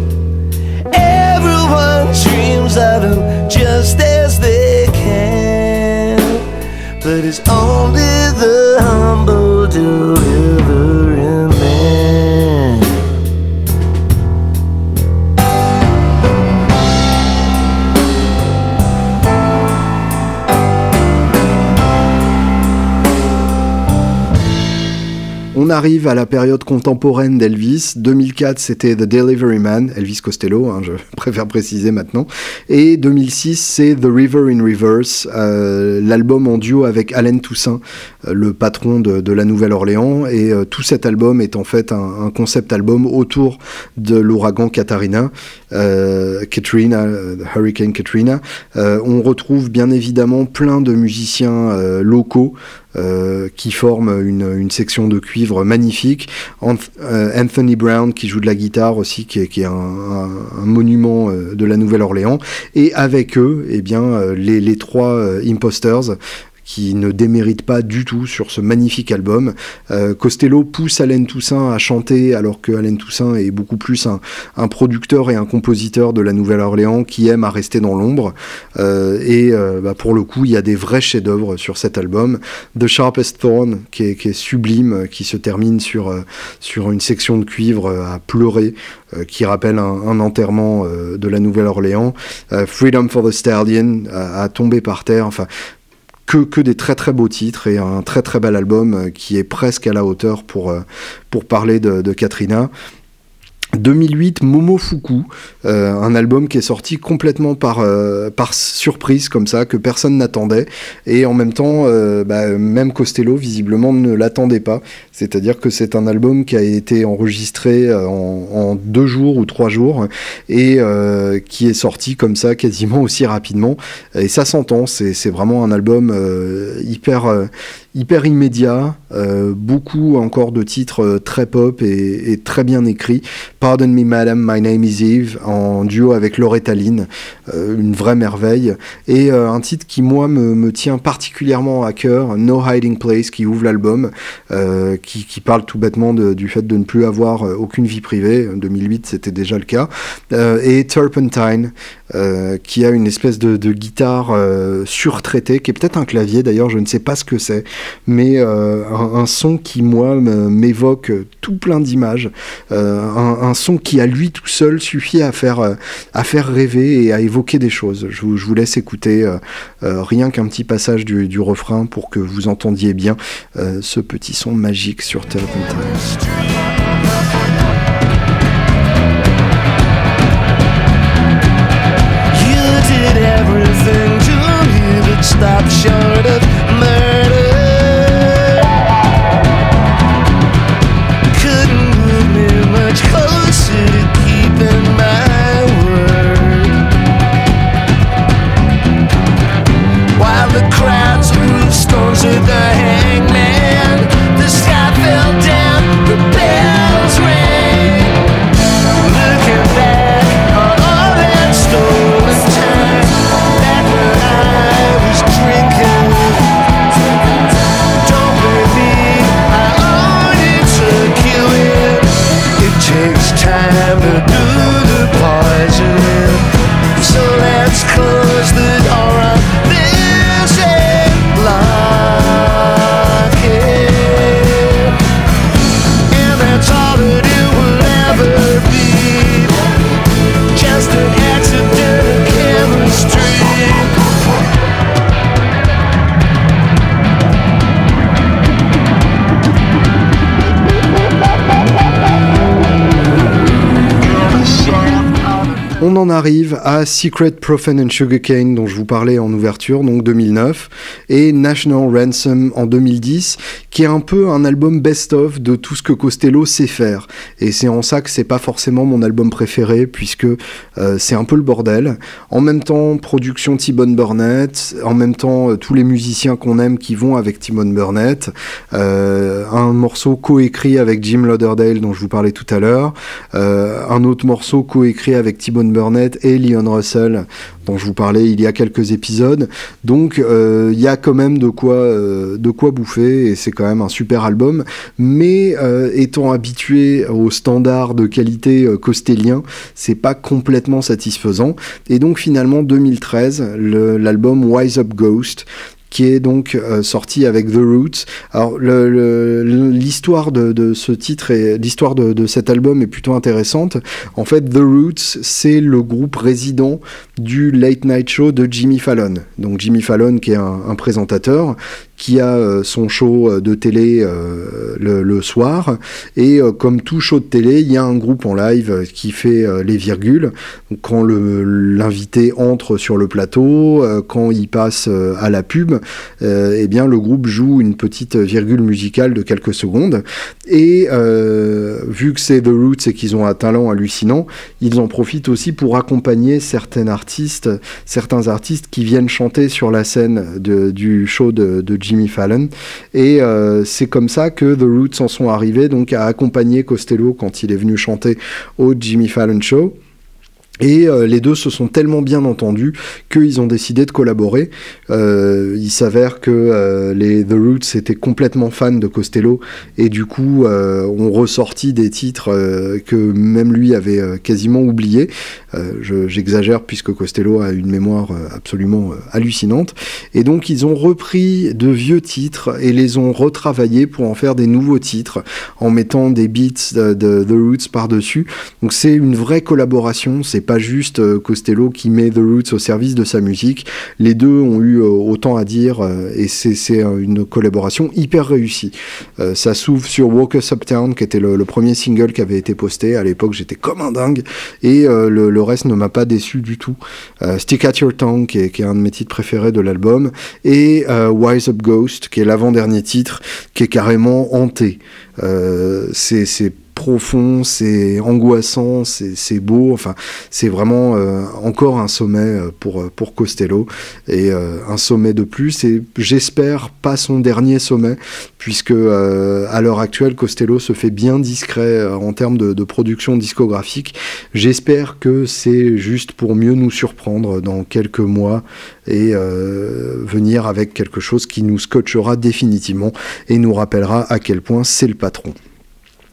Everyone dreams of him just as they can, but it's only the humble On arrive à la période contemporaine d'Elvis. 2004, c'était The Delivery Man, Elvis Costello, hein, je préfère préciser maintenant. Et 2006, c'est The River in Reverse, euh, l'album en duo avec Allen Toussaint, euh, le patron de, la Nouvelle-Orléans. Et euh, tout cet album est en fait un, concept album autour de l'ouragan Katarina, Katrina, Hurricane Katrina. On retrouve bien évidemment plein de musiciens locaux. Euh, qui forment une, une, section de cuivre magnifique. Euh, Anthony Brown qui joue de la guitare aussi, qui est, qui est un, un, un, monument euh, de la Nouvelle-Orléans. Et avec eux, eh bien, les, les trois imposters qui ne démérite pas du tout sur ce magnifique album. Euh, Costello pousse Alain Toussaint à chanter alors que Alain Toussaint est beaucoup plus un, producteur et un compositeur de la Nouvelle-Orléans qui aime à rester dans l'ombre. Euh, et euh, bah, pour le coup, il y a des vrais chefs-d'œuvre sur cet album. The Sharpest Thorn, qui est, sublime, qui se termine sur, sur une section de cuivre à pleurer, qui rappelle un, enterrement de la Nouvelle-Orléans. Freedom for the Stallion, à, à tomber par terre. Que, des très très beaux titres et un très très bel album qui est presque à la hauteur pour, pour parler de, de Katrina. 2008, Momofuku, euh, un album qui est sorti complètement par, euh, par surprise comme ça, que personne n'attendait, et en même temps, euh, bah, même Costello visiblement ne l'attendait pas. C'est-à-dire que c'est un album qui a été enregistré en, en, deux jours ou trois jours et qui est sorti comme ça quasiment aussi rapidement. Et ça s'entend, c'est vraiment un album hyper hyper immédiat, euh, beaucoup encore de titres euh, très pop et, très bien écrits. Pardon Me Madam, My Name is Eve, en duo avec Loretta Lynn, euh, une vraie merveille. Et un titre qui, moi, me, tient particulièrement à cœur, No Hiding Place, qui ouvre l'album, qui, parle tout bêtement du fait de ne plus avoir aucune vie privée. En 2008, c'était déjà le cas. et Turpentine, qui a une espèce de, de guitare surtraitée, qui est peut-être un clavier d'ailleurs, je ne sais pas ce que c'est mais euh, un, son qui, moi, m'évoque tout plein d'images. Euh, un, son qui, à lui tout seul, suffit à faire, euh, à faire rêver et à évoquer des choses. Je vous, laisse écouter rien qu'un petit passage du, refrain pour que vous entendiez bien ce petit son magique sur short of stones with the hangman. À Secret, Profane and Sugarcane, dont je vous parlais en ouverture, donc 2009, et National Ransom en 2010, un peu un album best-of de tout ce que Costello sait faire. Et c'est en ça que c'est pas forcément mon album préféré, puisque euh, c'est un peu le bordel. En même temps, production T-Bone Burnett, en même temps, euh, tous les musiciens qu'on aime qui vont avec T-Bone Burnett, euh, un morceau coécrit avec Jim Lauderdale, dont je vous parlais tout à l'heure, un autre morceau coécrit avec T-Bone Burnett et Leon Russell, je vous parlais il y a quelques épisodes. Donc euh, il y a quand même de quoi, euh, de quoi bouffer et c'est quand même un super album. Mais euh, étant habitué aux standards de qualité costélien, c'est pas complètement satisfaisant. Et donc finalement 2013, le- l'album Wise Up Ghost qui est donc euh, sorti avec The Roots. Alors l'histoire de, de ce titre et l'histoire de, de cet album est plutôt intéressante. En fait, The Roots, c'est le groupe résident du Late Night Show de Jimmy Fallon. Donc Jimmy Fallon, qui est un, un présentateur, qui a euh, son show euh, de télé euh, le, soir. Et comme tout show de télé, il y a un groupe en live qui fait les virgules. Donc, quand l'invité entre sur le plateau, quand il passe à la pub, eh bien le groupe joue une petite virgule musicale de quelques secondes. Et vu que c'est The Roots et qu'ils ont un talent hallucinant, ils en profitent aussi pour accompagner certains artistes, certains artistes qui viennent chanter sur la scène du show de, de Jimmy Fallon. Et euh, c'est comme ça que The Roots en sont arrivés donc à accompagner Costello quand il est venu chanter au Jimmy Fallon Show. Et euh, les deux se sont tellement bien entendus qu'ils ont décidé de collaborer. Euh, il s'avère que euh, les The Roots étaient complètement fans de Costello et du coup euh, ont ressorti des titres euh, que même lui avait euh, quasiment oubliés. Euh, je- J'exagère puisque Costello a une mémoire absolument hallucinante. Et donc ils ont repris de vieux titres et les ont retravaillés pour en faire des nouveaux titres en mettant des beats de, The Roots par-dessus. Donc c'est une vraie collaboration, pas juste euh, Costello qui met The Roots au service de sa musique. Les deux ont eu euh, autant à dire euh, et c'est une collaboration hyper réussie. Ça s'ouvre sur Walk Us Uptown qui était le, premier single qui avait été posté. À l'époque j'étais comme un dingue et le, reste ne m'a pas déçu du tout. Stick at Your Tongue qui est, qui est un de mes titres préférés de l'album et Wise Up Ghost qui est l'avant-dernier titre qui est carrément hanté. C'est profond, c'est angoissant, c'est beau. Enfin, c'est vraiment euh, encore un sommet euh, pour pour Costello et euh, un sommet de plus. Et j'espère pas son dernier sommet, puisque euh, à l'heure actuelle, Costello se fait bien discret euh, en termes de, de production discographique. J'espère que c'est juste pour mieux nous surprendre dans quelques mois et euh, venir avec quelque chose qui nous scotchera définitivement et nous rappellera à quel point c'est le patron.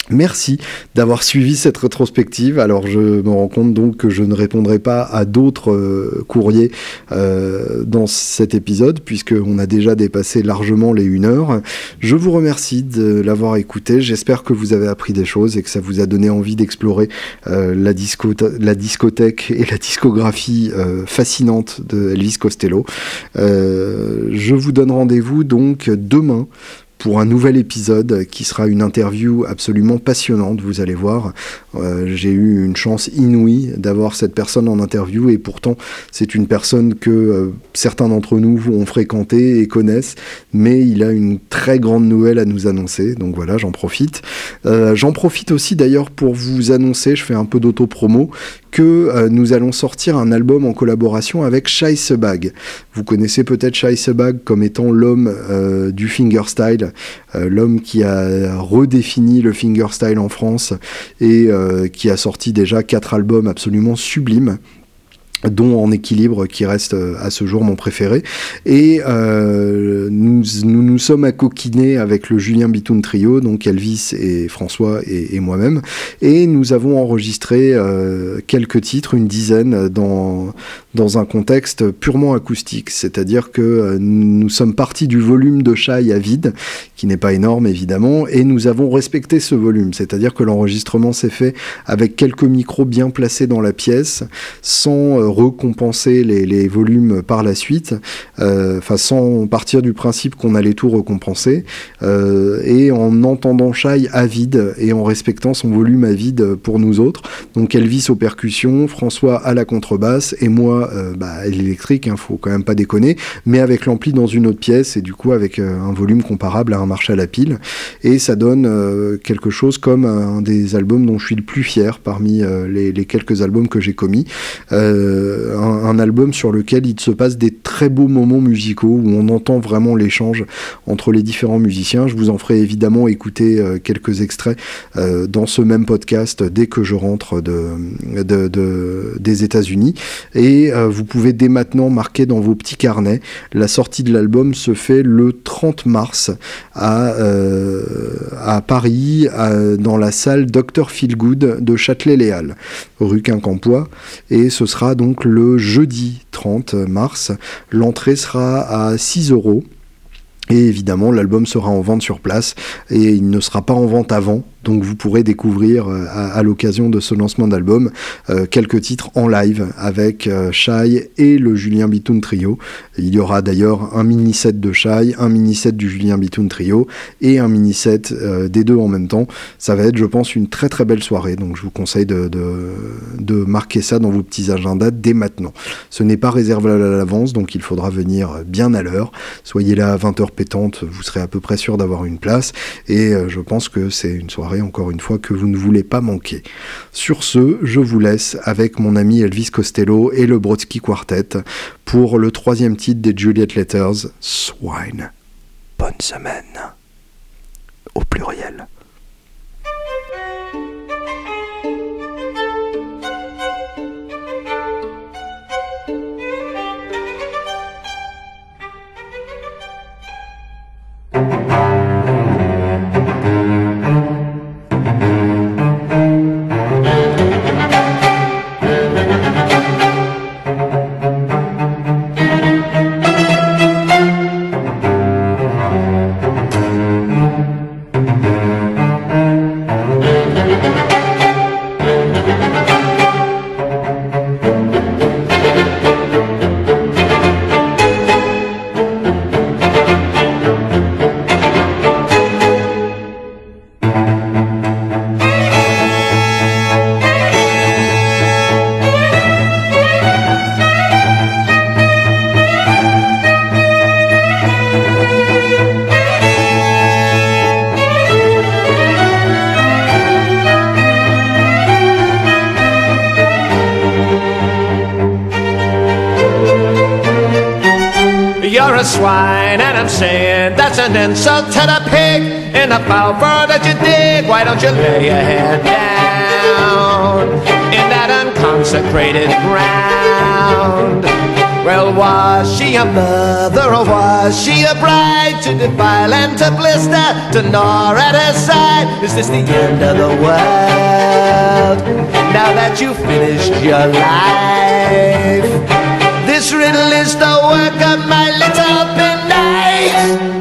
Merci d'avoir suivi cette rétrospective. Alors je me rends compte donc que je ne répondrai pas à d'autres euh, courriers euh, dans cet épisode puisqu'on a déjà dépassé largement les une heure. Je vous remercie de l'avoir écouté. J'espère que vous avez appris des choses et que ça vous a donné envie d'explorer euh, la, disco la discothèque et la discographie euh, fascinante de Elvis Costello. Je vous donne rendez-vous donc demain pour un nouvel épisode qui sera une interview absolument passionnante, vous allez voir. Euh, J'ai eu une chance inouïe d'avoir cette personne en interview et pourtant c'est une personne que euh, certains d'entre nous ont fréquenté et connaissent, mais il a une très grande nouvelle à nous annoncer, donc voilà, j'en profite. Euh, j'en profite aussi d'ailleurs pour vous annoncer, je fais un peu d'auto-promo, euh, nous allons sortir un album en collaboration avec Shai Sebag. Vous connaissez peut-être Shai Sebag comme étant l'homme euh, du fingerstyle, euh, l'homme qui a redéfini le fingerstyle en France et qui a sorti déjà quatre albums absolument sublimes dont en équilibre qui reste euh, à ce jour mon préféré. Et euh, nous, nous nous sommes accoquinés avec le Julien Bitoun Trio donc Elvis et François et, et moi-même. Et nous avons enregistré euh, quelques titres une dizaine dans dans un contexte purement acoustique. C'est-à-dire que euh, nous sommes partis du volume de Chai à vide qui n'est pas énorme évidemment et nous avons respecté ce volume. C'est-à-dire que l'enregistrement s'est fait avec quelques micros bien placés dans la pièce sans euh, recompenser les, volumes par la suite, euh, sans partir du principe qu'on allait tout récompenser, euh, et en entendant Shai à vide et en respectant son volume à vide pour nous autres. Donc Elvis aux percussions, François à la contrebasse et moi euh, bah, à l'électrique, hein, faut quand même pas déconner, mais avec l'ampli dans une autre pièce et du coup avec un volume comparable à un Marshall à pile. Et ça donne quelque chose comme un des albums dont je suis le plus fier parmi les, quelques albums que j'ai commis. Un, un album sur lequel il se passe des très beaux moments musicaux où on entend vraiment l'échange entre les différents musiciens. Je vous en ferai évidemment écouter euh, quelques extraits euh, dans ce même podcast dès que je rentre de, de- de- des États-Unis. Et euh, vous pouvez dès maintenant marquer dans vos petits carnets. La sortie de l'album se fait le 30 mars à, euh, Paris, dans la salle Dr Feelgood de Châtelet-Léal, rue Quincampoix. Et ce sera donc le jeudi 30 mars. L'entrée sera à 6 euros. Et évidemment, l'album sera en vente sur place et il ne sera pas en vente avant. Donc vous pourrez découvrir euh, à, l'occasion de ce lancement d'album euh, quelques titres en live avec euh, Shai et le Julien Bitoun Trio. Il y aura d'ailleurs un mini set de Shai, un mini set du Julien Bitoun Trio et un mini set des deux en même temps. Ça va être, je pense, une très très belle soirée. Donc je vous conseille de, de, marquer ça dans vos petits agendas dès maintenant. Ce n'est pas réservé à l'avance, donc il faudra venir bien à l'heure. Soyez là à 20h pétante, vous serez à peu près sûr d'avoir une place. Et je pense que c'est une soirée, encore une fois, que vous ne voulez pas manquer. Sur ce, je vous laisse avec mon ami Elvis Costello et le Brodsky Quartet pour le troisième titre des Juliet Letters, Swine. Bonne semaine. Au pluriel. Insult to the pig in the foul fur that you dig. Why don't you lay your head down in that unconsecrated ground? Well, was she a mother or was she a bride to defile and to blister, to gnaw at her side? Is this the end of the world? Now that you've finished your life, this riddle is the work of my little penknife.